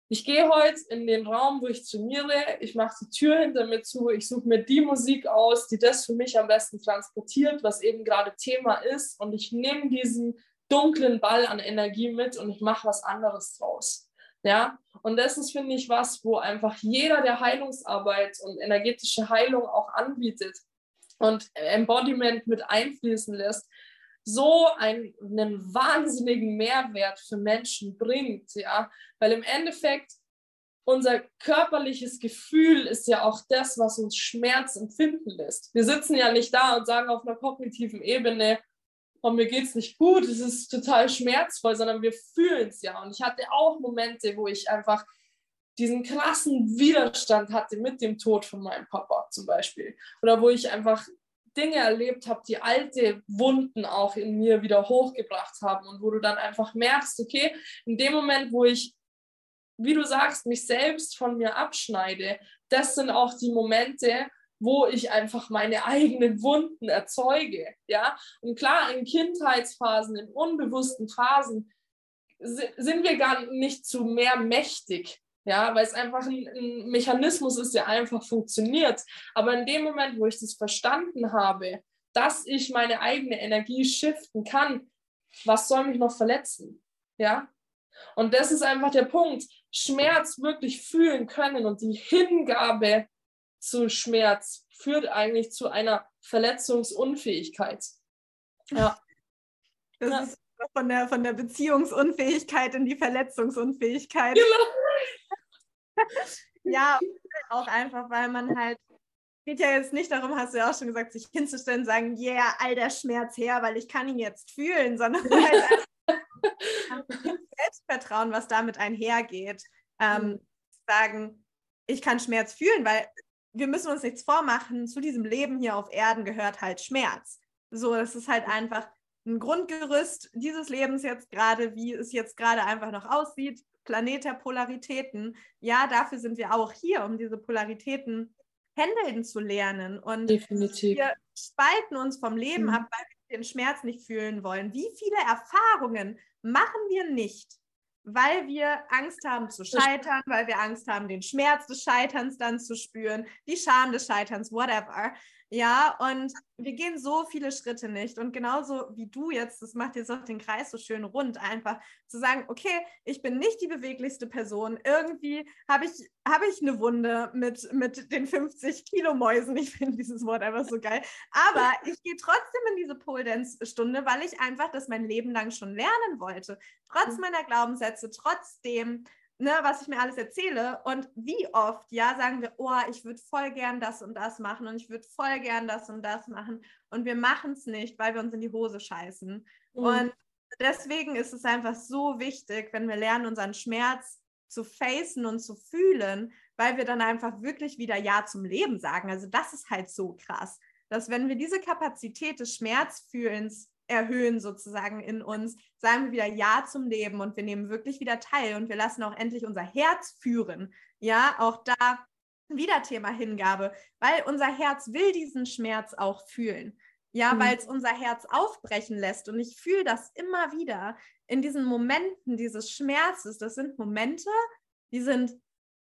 ich gehe heute in den Raum, wo ich trainiere, ich mache die Tür hinter mir zu, ich suche mir die Musik aus, die das für mich am besten transportiert, was eben gerade Thema ist und ich nehme diesen dunklen Ball an Energie mit und ich mache was anderes draus. Ja, und das ist, finde ich, was, wo einfach jeder, der Heilungsarbeit und energetische Heilung auch anbietet und Embodiment mit einfließen lässt, so einen, einen wahnsinnigen Mehrwert für Menschen bringt, ja, weil im Endeffekt unser körperliches Gefühl ist ja auch das, was uns Schmerz empfinden lässt. Wir sitzen ja nicht da und sagen auf einer kognitiven Ebene, oh, mir geht es nicht gut, es ist total schmerzvoll, sondern wir fühlen es ja. Und ich hatte auch Momente, wo ich einfach diesen krassen Widerstand hatte mit dem Tod von meinem Papa zum Beispiel. Oder wo ich einfach Dinge erlebt habe, die alte Wunden auch in mir wieder hochgebracht haben und wo du dann einfach merkst, okay, in dem Moment, wo ich, wie du sagst, mich selbst von mir abschneide, das sind auch die Momente, wo ich einfach meine eigenen Wunden erzeuge, ja. Und klar, in Kindheitsphasen, in unbewussten Phasen sind wir gar nicht zu mehr mächtig, ja, weil es einfach ein, Mechanismus ist, der einfach funktioniert. Aber in dem Moment, wo ich das verstanden habe, dass ich meine eigene Energie shiften kann, was soll mich noch verletzen? Ja? Und das ist einfach der Punkt. Schmerz wirklich fühlen können und die Hingabe zu Schmerz führt eigentlich zu einer Verletzungsunfähigkeit. Ja. Das ja. ist von der, von der Beziehungsunfähigkeit in die Verletzungsunfähigkeit. Genau. ja, auch einfach, weil man halt, geht ja jetzt nicht darum, hast du ja auch schon gesagt, sich hinzustellen und sagen, yeah, all der Schmerz her, weil ich kann ihn jetzt fühlen, sondern halt Selbstvertrauen, was damit einhergeht. Ähm, mhm. Sagen, ich kann Schmerz fühlen, weil wir müssen uns nichts vormachen, zu diesem Leben hier auf Erden gehört halt Schmerz. So, das ist halt einfach ein Grundgerüst dieses Lebens jetzt gerade, wie es jetzt gerade einfach noch aussieht. Planet der Polaritäten. Ja, dafür sind wir auch hier, um diese Polaritäten handeln zu lernen. Und Definitiv. wir spalten uns vom Leben mhm. ab, weil wir den Schmerz nicht fühlen wollen. Wie viele Erfahrungen machen wir nicht, weil wir Angst haben zu scheitern, weil wir Angst haben, den Schmerz des Scheiterns dann zu spüren, die Scham des Scheiterns, whatever. Ja, und wir gehen so viele Schritte nicht. Und genauso wie du jetzt, das macht jetzt auch den Kreis so schön rund, einfach zu sagen, okay, ich bin nicht die beweglichste Person. Irgendwie habe ich, hab ich eine Wunde mit, mit den 50 Kilo Mäusen. Ich finde dieses Wort einfach so geil. Aber ich gehe trotzdem in diese Pole Dance Stunde, weil ich einfach das mein Leben lang schon lernen wollte. Trotz mhm. meiner Glaubenssätze, trotzdem ne, was ich mir alles erzähle und wie oft, ja, sagen wir, oh, ich würde voll gern das und das machen und ich würde voll gern das und das machen und wir machen es nicht, weil wir uns in die Hose scheißen. Mhm. Und deswegen ist es einfach so wichtig, wenn wir lernen, unseren Schmerz zu facen und zu fühlen, weil wir dann einfach wirklich wieder Ja zum Leben sagen. Also das ist halt so krass, dass wenn wir diese Kapazität des Schmerzfühlens erhöhen sozusagen in uns, sagen wir wieder Ja zum Leben und wir nehmen wirklich wieder teil und wir lassen auch endlich unser Herz führen. Ja, auch da wieder Thema Hingabe, weil unser Herz will diesen Schmerz auch fühlen. Ja, mhm. weil es unser Herz aufbrechen lässt. Und ich fühle das immer wieder in diesen Momenten dieses Schmerzes. Das sind Momente, die sind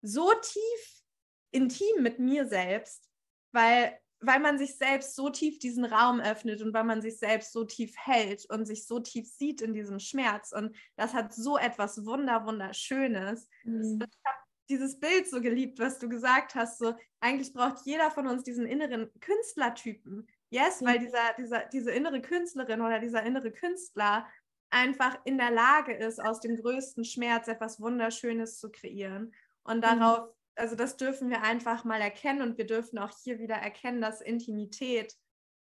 so tief intim mit mir selbst, weil weil man sich selbst so tief diesen Raum öffnet und weil man sich selbst so tief hält und sich so tief sieht in diesem Schmerz. Und das hat so etwas Wunder, Wunderschönes. Mhm. Ich habe dieses Bild so geliebt, was du gesagt hast. So, eigentlich braucht jeder von uns diesen inneren Künstlertypen. Yes, mhm. weil dieser, dieser, diese innere Künstlerin oder dieser innere Künstler einfach in der Lage ist, aus dem größten Schmerz etwas Wunderschönes zu kreieren. Und mhm. Also das dürfen wir einfach mal erkennen und wir dürfen auch hier wieder erkennen, dass Intimität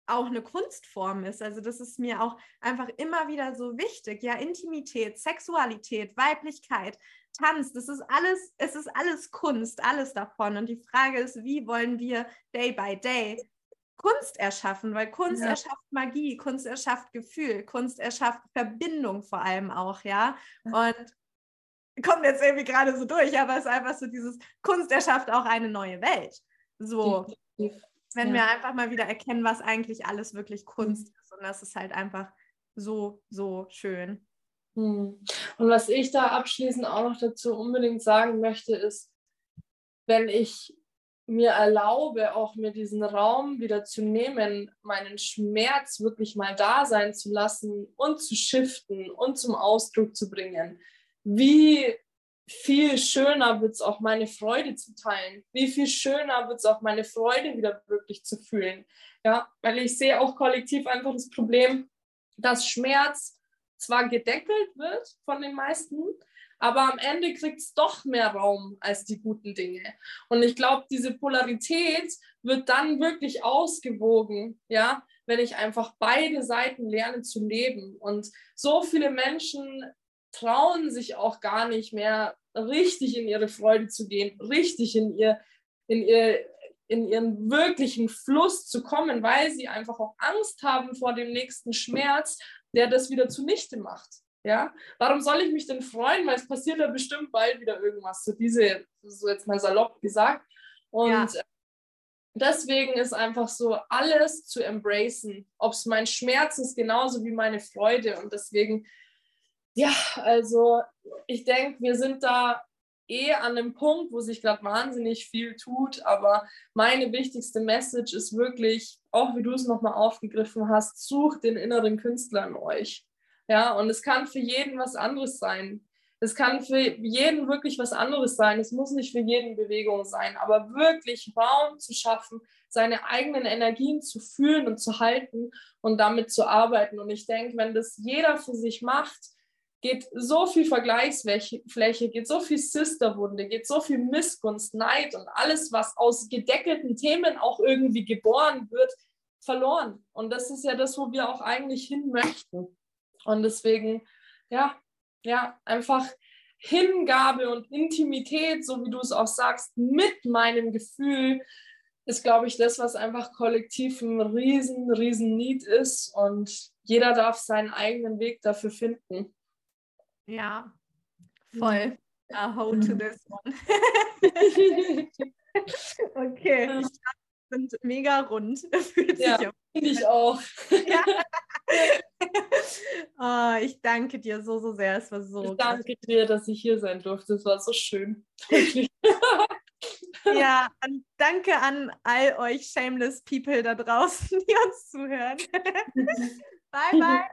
auch eine Kunstform ist. Also das ist mir auch einfach immer wieder so wichtig. Ja, Intimität, Sexualität, Weiblichkeit, Tanz, das ist alles, es ist alles Kunst, alles davon. Und die Frage ist, wie wollen wir day by day Kunst erschaffen? Weil Kunst ja. erschafft Magie, Kunst erschafft Gefühl, Kunst erschafft Verbindung vor allem auch, ja. Und kommt jetzt irgendwie gerade so durch, aber es ist einfach so dieses Kunst erschafft auch eine neue Welt. So, wenn ja. wir einfach mal wieder erkennen, was eigentlich alles wirklich Kunst ist. Und das ist halt einfach so, so schön. Hm. Und was ich da abschließend auch noch dazu unbedingt sagen möchte, ist, wenn ich mir erlaube, auch mir diesen Raum wieder zu nehmen, meinen Schmerz wirklich mal da sein zu lassen und zu shiften und zum Ausdruck zu bringen, wie viel schöner wird es auch meine Freude zu teilen. Wie viel schöner wird es auch meine Freude wieder wirklich zu fühlen. Ja, weil ich sehe auch kollektiv einfach das Problem, dass Schmerz zwar gedeckelt wird von den meisten, aber am Ende kriegt es doch mehr Raum als die guten Dinge. Und ich glaube, diese Polarität wird dann wirklich ausgewogen, ja, wenn ich einfach beide Seiten lerne zu leben. Und so viele Menschen trauen sich auch gar nicht mehr richtig in ihre Freude zu gehen, richtig in ihr, in ihr, in ihren wirklichen Fluss zu kommen, weil sie einfach auch Angst haben vor dem nächsten Schmerz, der das wieder zunichte macht. Ja, warum soll ich mich denn freuen? Weil es passiert ja bestimmt bald wieder irgendwas. So diese, so jetzt mal salopp gesagt. Und ja. deswegen ist einfach so alles zu embracen. Ob es mein Schmerz ist, genauso wie meine Freude. Und deswegen, ja, also ich denke, wir sind da eh an einem Punkt, wo sich gerade wahnsinnig viel tut. Aber meine wichtigste Message ist wirklich, auch wie du es nochmal aufgegriffen hast, sucht den inneren Künstler in euch. Ja, und es kann für jeden was anderes sein. Es kann für jeden wirklich was anderes sein. Es muss nicht für jeden Bewegung sein, aber wirklich Raum zu schaffen, seine eigenen Energien zu fühlen und zu halten und damit zu arbeiten. Und ich denke, wenn das jeder für sich macht, geht so viel Vergleichsfläche, geht so viel Sisterwunde, geht so viel Missgunst, Neid und alles, was aus gedeckelten Themen auch irgendwie geboren wird, verloren. Und das ist ja das, wo wir auch eigentlich hin möchten. Und deswegen, ja, ja, einfach Hingabe und Intimität, so wie du es auch sagst, mit meinem Gefühl, ist, glaube ich, das, was einfach kollektiv ein riesen, riesen Need ist. Und jeder darf seinen eigenen Weg dafür finden. Ja, voll. A hold to this one. okay. Ich sind mega rund. Fühlt ja, finde ich auch. Ja. oh, ich danke dir so, so sehr. Es war so. Ich danke dir, dass ich hier sein durfte. Es war so schön. ja, und danke an all euch Shameless People da draußen, die uns zuhören. bye, bye.